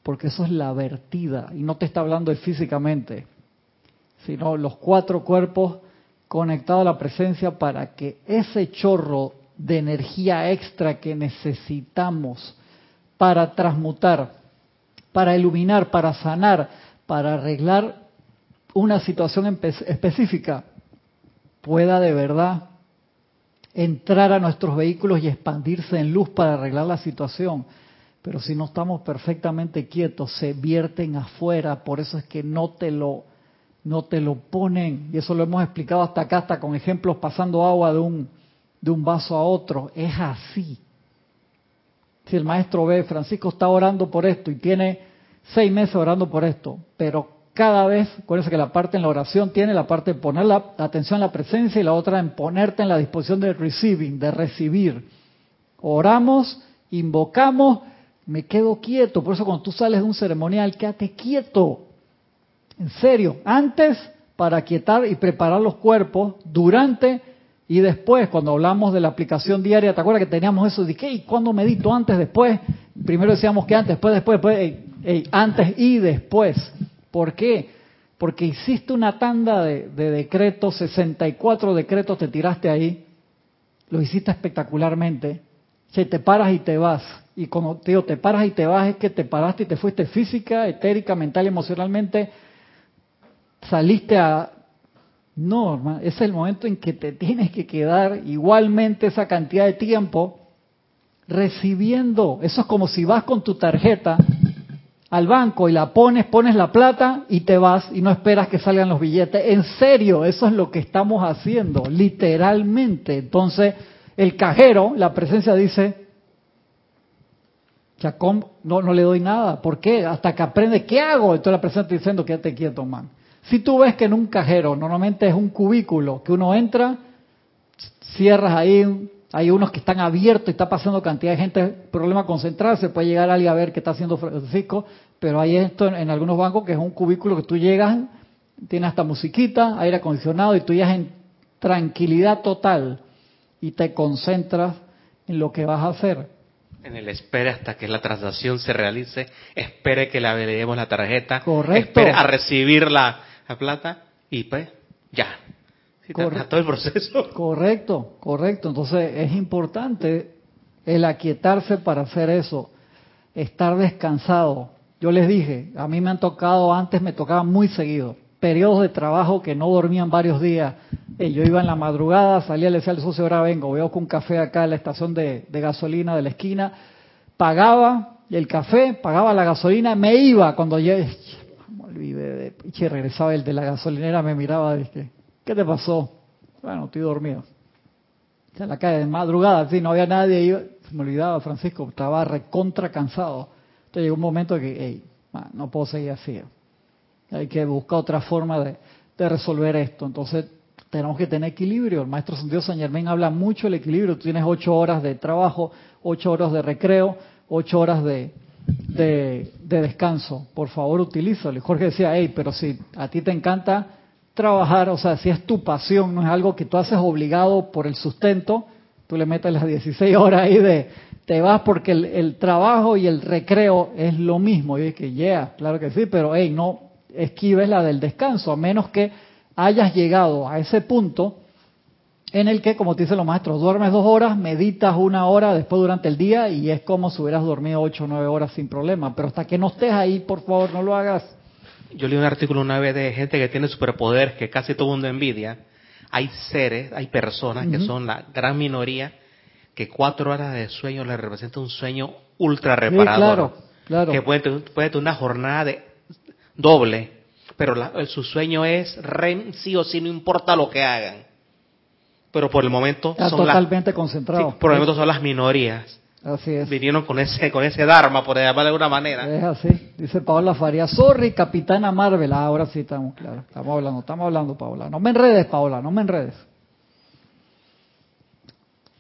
porque eso es la vertida, y no te está hablando de físicamente, sino los cuatro cuerpos conectados a la presencia para que ese chorro de energía extra que necesitamos para transmutar, para iluminar, para sanar, para arreglar una situación específica, pueda de verdad entrar a nuestros vehículos y expandirse en luz para arreglar la situación. Pero si no estamos perfectamente quietos, se vierten afuera, por eso es que no te lo no te lo ponen, y eso lo hemos explicado hasta acá, hasta con ejemplos pasando agua de un, de un vaso a otro, es así. Si el maestro ve, Francisco está orando por esto y tiene seis meses orando por esto, pero cada vez, acuérdense que la parte en la oración tiene la parte de poner la, atención en la presencia y la otra en ponerte en la disposición de receiving, de recibir. Oramos, invocamos, me quedo quieto. Por eso cuando tú sales de un ceremonial, quédate quieto. En serio, antes para quietar y preparar los cuerpos, durante y después, cuando hablamos de la aplicación diaria, ¿te acuerdas que teníamos eso de que, ¿cuándo medito? Antes, después. Primero decíamos que antes, después, después, después, antes y después. ¿Por qué? Porque hiciste una tanda de, de decretos, 64 decretos te tiraste ahí, lo hiciste espectacularmente. Si te paras y te vas. Y como te digo, te paras y te vas, es que te paraste y te fuiste física, etérica, mental, emocionalmente, saliste a no, hermano, es el momento en que te tienes que quedar igualmente esa cantidad de tiempo recibiendo. Eso es como si vas con tu tarjeta al banco y la pones, pones la plata y te vas y no esperas que salgan los billetes. En serio, eso es lo que estamos haciendo, literalmente. Entonces, el cajero, la presencia dice, Chacón no, no le doy nada. ¿Por qué? Hasta que aprende, ¿qué hago? Entonces la persona está diciendo, quédate quieto, man. Si tú ves que en un cajero normalmente es un cubículo que uno entra, cierras ahí, hay unos que están abiertos y está pasando cantidad de gente, problema concentrarse, puede llegar alguien a ver qué está haciendo Francisco, pero hay esto en, algunos bancos que es un cubículo que tú llegas, tiene hasta musiquita, aire acondicionado y tú llegas en tranquilidad total y te concentras en lo que vas a hacer. En el espere hasta que la transacción se realice, espere que le leemos la tarjeta, Correcto. espere a recibir la, plata y pues ya. Correcto. todo el proceso. Correcto, correcto. Entonces es importante el aquietarse para hacer eso, estar descansado. Yo les dije, a mí me han tocado, antes me tocaba muy seguido, periodos de trabajo que no dormían varios días. yo iba en la madrugada, salía, le decía al socio, ahora vengo, veo con un café acá en la estación de, gasolina de la esquina, pagaba el café, pagaba la gasolina, me iba cuando ya, me olvidé de, y regresaba el de la gasolinera, me miraba, dije, ¿qué te pasó? Bueno, estoy dormido. En la calle de madrugada, sí, no había nadie, yo, me olvidaba, Francisco, estaba recontra cansado. Entonces llegó un momento que, hey, no puedo seguir así. Hay que buscar otra forma de, resolver esto. Entonces, tenemos que tener equilibrio. El maestro Santiago San Germán habla mucho del equilibrio. Tú tienes ocho horas de trabajo, ocho horas de recreo, ocho horas de, de, descanso. Por favor, utilízalo. Y Jorge decía, hey, pero si a ti te encanta trabajar, o sea, si es tu pasión, no es algo que tú haces obligado por el sustento, tú le metes las 16 horas ahí de, te vas porque el, trabajo y el recreo es lo mismo. Y es que, yeah, claro que sí, pero hey, no, esquives la del descanso, a menos que hayas llegado a ese punto en el que, como te dicen los maestros, duermes dos horas, meditas una hora después durante el día y es como si hubieras dormido ocho o nueve horas sin problema. Pero hasta que no estés ahí, por favor, no lo hagas. Yo leí un artículo una vez de gente que tiene superpoderes que casi todo el mundo envidia. Hay seres, hay personas que son la gran minoría que cuatro horas de sueño les representa un sueño ultra reparador. claro, claro. Que puede, puede tener una jornada de doble, pero su sueño es REM sí o sí, no importa lo que hagan. Pero por el momento son totalmente concentrado. por el momento son las minorías. Así es. Vinieron con ese con ese dharma, por llamarlo de alguna manera. Es así. Dice Paola Faría, sorry, Capitana Marvel. Ah, ahora sí estamos claro. Estamos hablando, estamos hablando, Paola. No me enredes, Paola, no me enredes.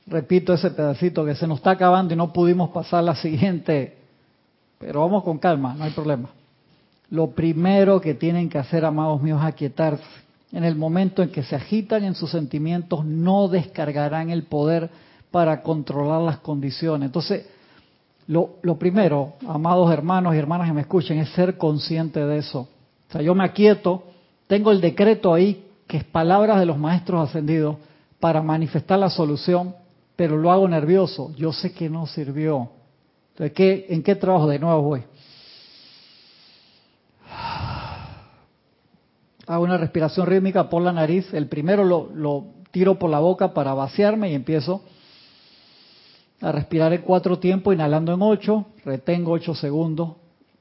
Repito ese pedacito que se nos está acabando y no pudimos pasar la siguiente. Pero vamos con calma, no hay problema. Lo primero que tienen que hacer, amados míos, es aquietarse. En el momento en que se agitan en sus sentimientos, no descargarán el poder para controlar las condiciones. Entonces, lo, lo, primero, amados hermanos y hermanas que me escuchen, es ser consciente de eso. O sea, yo me aquieto, tengo el decreto ahí, que es palabras de los maestros ascendidos, para manifestar la solución, pero lo hago nervioso. Yo sé que no sirvió. Entonces, ¿qué, ¿en qué trabajo de nuevo voy? hago una respiración rítmica por la nariz. El primero lo, tiro por la boca para vaciarme y empiezo a respirar en cuatro tiempos, inhalando en ocho, retengo ocho segundos,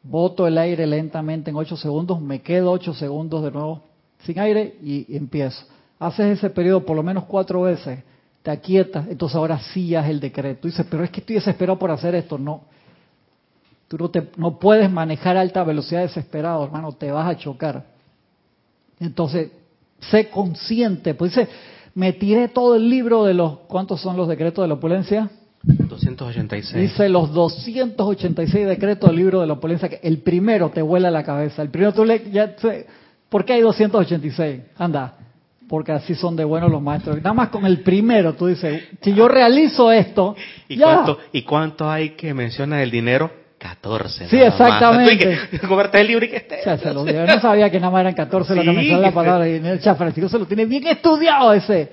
boto el aire lentamente en ocho segundos, me quedo ocho segundos de nuevo sin aire y, empiezo. Haces ese periodo por lo menos cuatro veces, te aquietas, entonces ahora sí ya es el decreto. Dices, pero es que estoy desesperado por hacer esto. No, tú no, te, no puedes manejar alta velocidad desesperado, hermano, te vas a chocar. Entonces, sé consciente. Pues dice, me tiré todo el libro de los, ¿cuántos son los decretos de la opulencia? 286. Dice los 286 decretos del libro de la opulencia, que el primero te vuela la cabeza. El primero tú le, ya, ¿por qué hay 286? Anda, porque así son de buenos los maestros. Nada más con el primero tú dices, si yo realizo esto, ¿Y, Cuánto, ¿y cuánto hay que mencionar el dinero? 14. Sí, exactamente. Comerte el libro y que esté. yo no sabía que nada más eran 14 lo que me la palabra. Y el Francisco se lo tiene bien estudiado ese.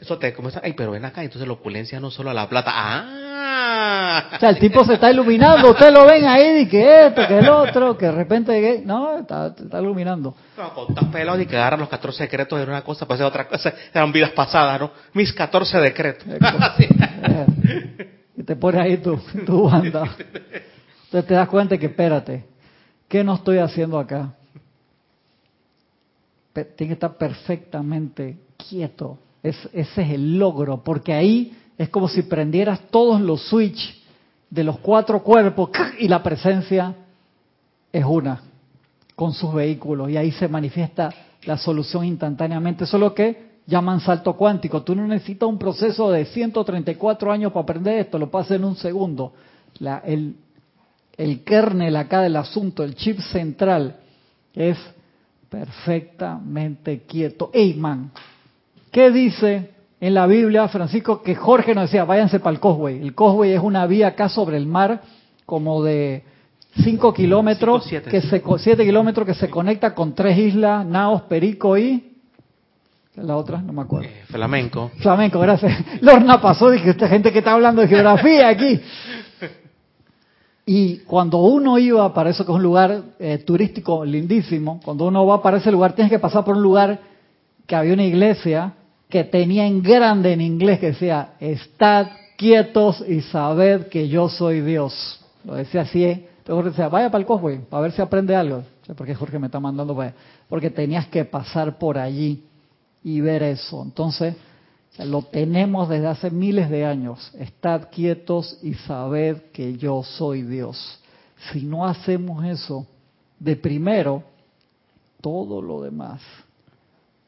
eso te, ¿cómo está? Ay, pero ven acá, entonces la opulencia no solo a la plata. ¡Ah! O sea, el tipo se está iluminando. Ustedes lo ven ahí, y que esto, que el otro, que de repente. No, está, está iluminando. No, con tan pelado y que agarran los 14 decretos de una cosa, pues es otra cosa. Eran vidas pasadas, ¿no? Mis 14 decretos. y te pones ahí tu, tu banda. Entonces te das cuenta que, espérate, ¿qué no estoy haciendo acá? Tiene que estar perfectamente quieto. ese es el logro, porque ahí es como si prendieras todos los switches de los cuatro cuerpos y la presencia es una con sus vehículos y ahí se manifiesta la solución instantáneamente. Eso es lo que llaman salto cuántico. Tú no necesitas un proceso de 134 años para aprender esto, lo pasa en un segundo. El, el kernel acá del asunto, el chip central, es perfectamente quieto. Ey, man, ¿qué dice en la Biblia, Francisco, que Jorge nos decía, váyanse para el Cosway? El Cosway es una vía acá sobre el mar, como de 5 kilómetros, que se, 7 kilómetros que se conecta con tres islas, Naos, Perico y... La otra, no me acuerdo. Eh, flamenco. Flamenco, gracias. Lorna pasó, dije, esta gente que está hablando de geografía aquí. Y cuando uno iba para eso que es un lugar eh, turístico lindísimo, cuando uno va para ese lugar tienes que pasar por un lugar que había una iglesia que tenía en grande en inglés que decía, estad quietos y sabed que yo soy Dios. Lo decía así, ¿eh? entonces decía, vaya para el Cosway, para ver si aprende algo. porque Jorge me está mandando para. Porque tenías que pasar por allí y ver eso. Entonces, lo tenemos desde hace miles de años. Estad quietos y sabed que yo soy Dios. Si no hacemos eso de primero, todo lo demás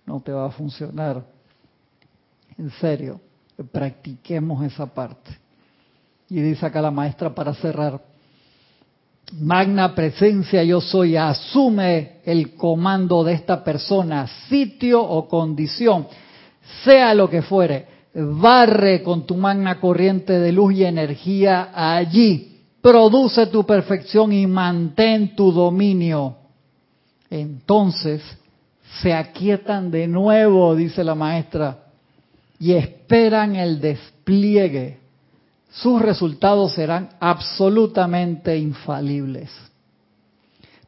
no te va a funcionar. En serio, practiquemos esa parte. Y dice acá la maestra para cerrar, magna presencia yo soy, asume el comando de esta persona, sitio o condición sea lo que fuere, barre con tu magna corriente de luz y energía allí, produce tu perfección y mantén tu dominio. Entonces se aquietan de nuevo, dice la maestra, y esperan el despliegue. Sus resultados serán absolutamente infalibles.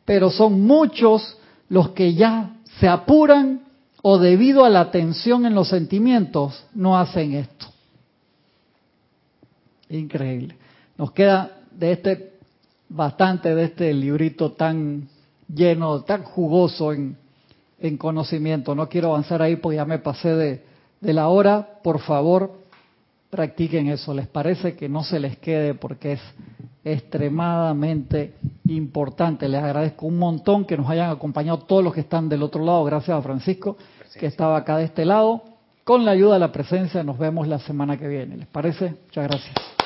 Pero son muchos los que ya se apuran o debido a la tensión en los sentimientos no hacen esto. Increíble. Nos queda de este bastante de este librito tan lleno, tan jugoso en, en conocimiento. No quiero avanzar ahí porque ya me pasé de la hora. Por favor, practiquen eso. ¿Les parece que no se les quede porque es extremadamente importante. Les agradezco un montón que nos hayan acompañado todos los que están del otro lado. Gracias a Francisco, que estaba acá de este lado. Con la ayuda de la presencia nos vemos la semana que viene. ¿Les parece? Muchas gracias.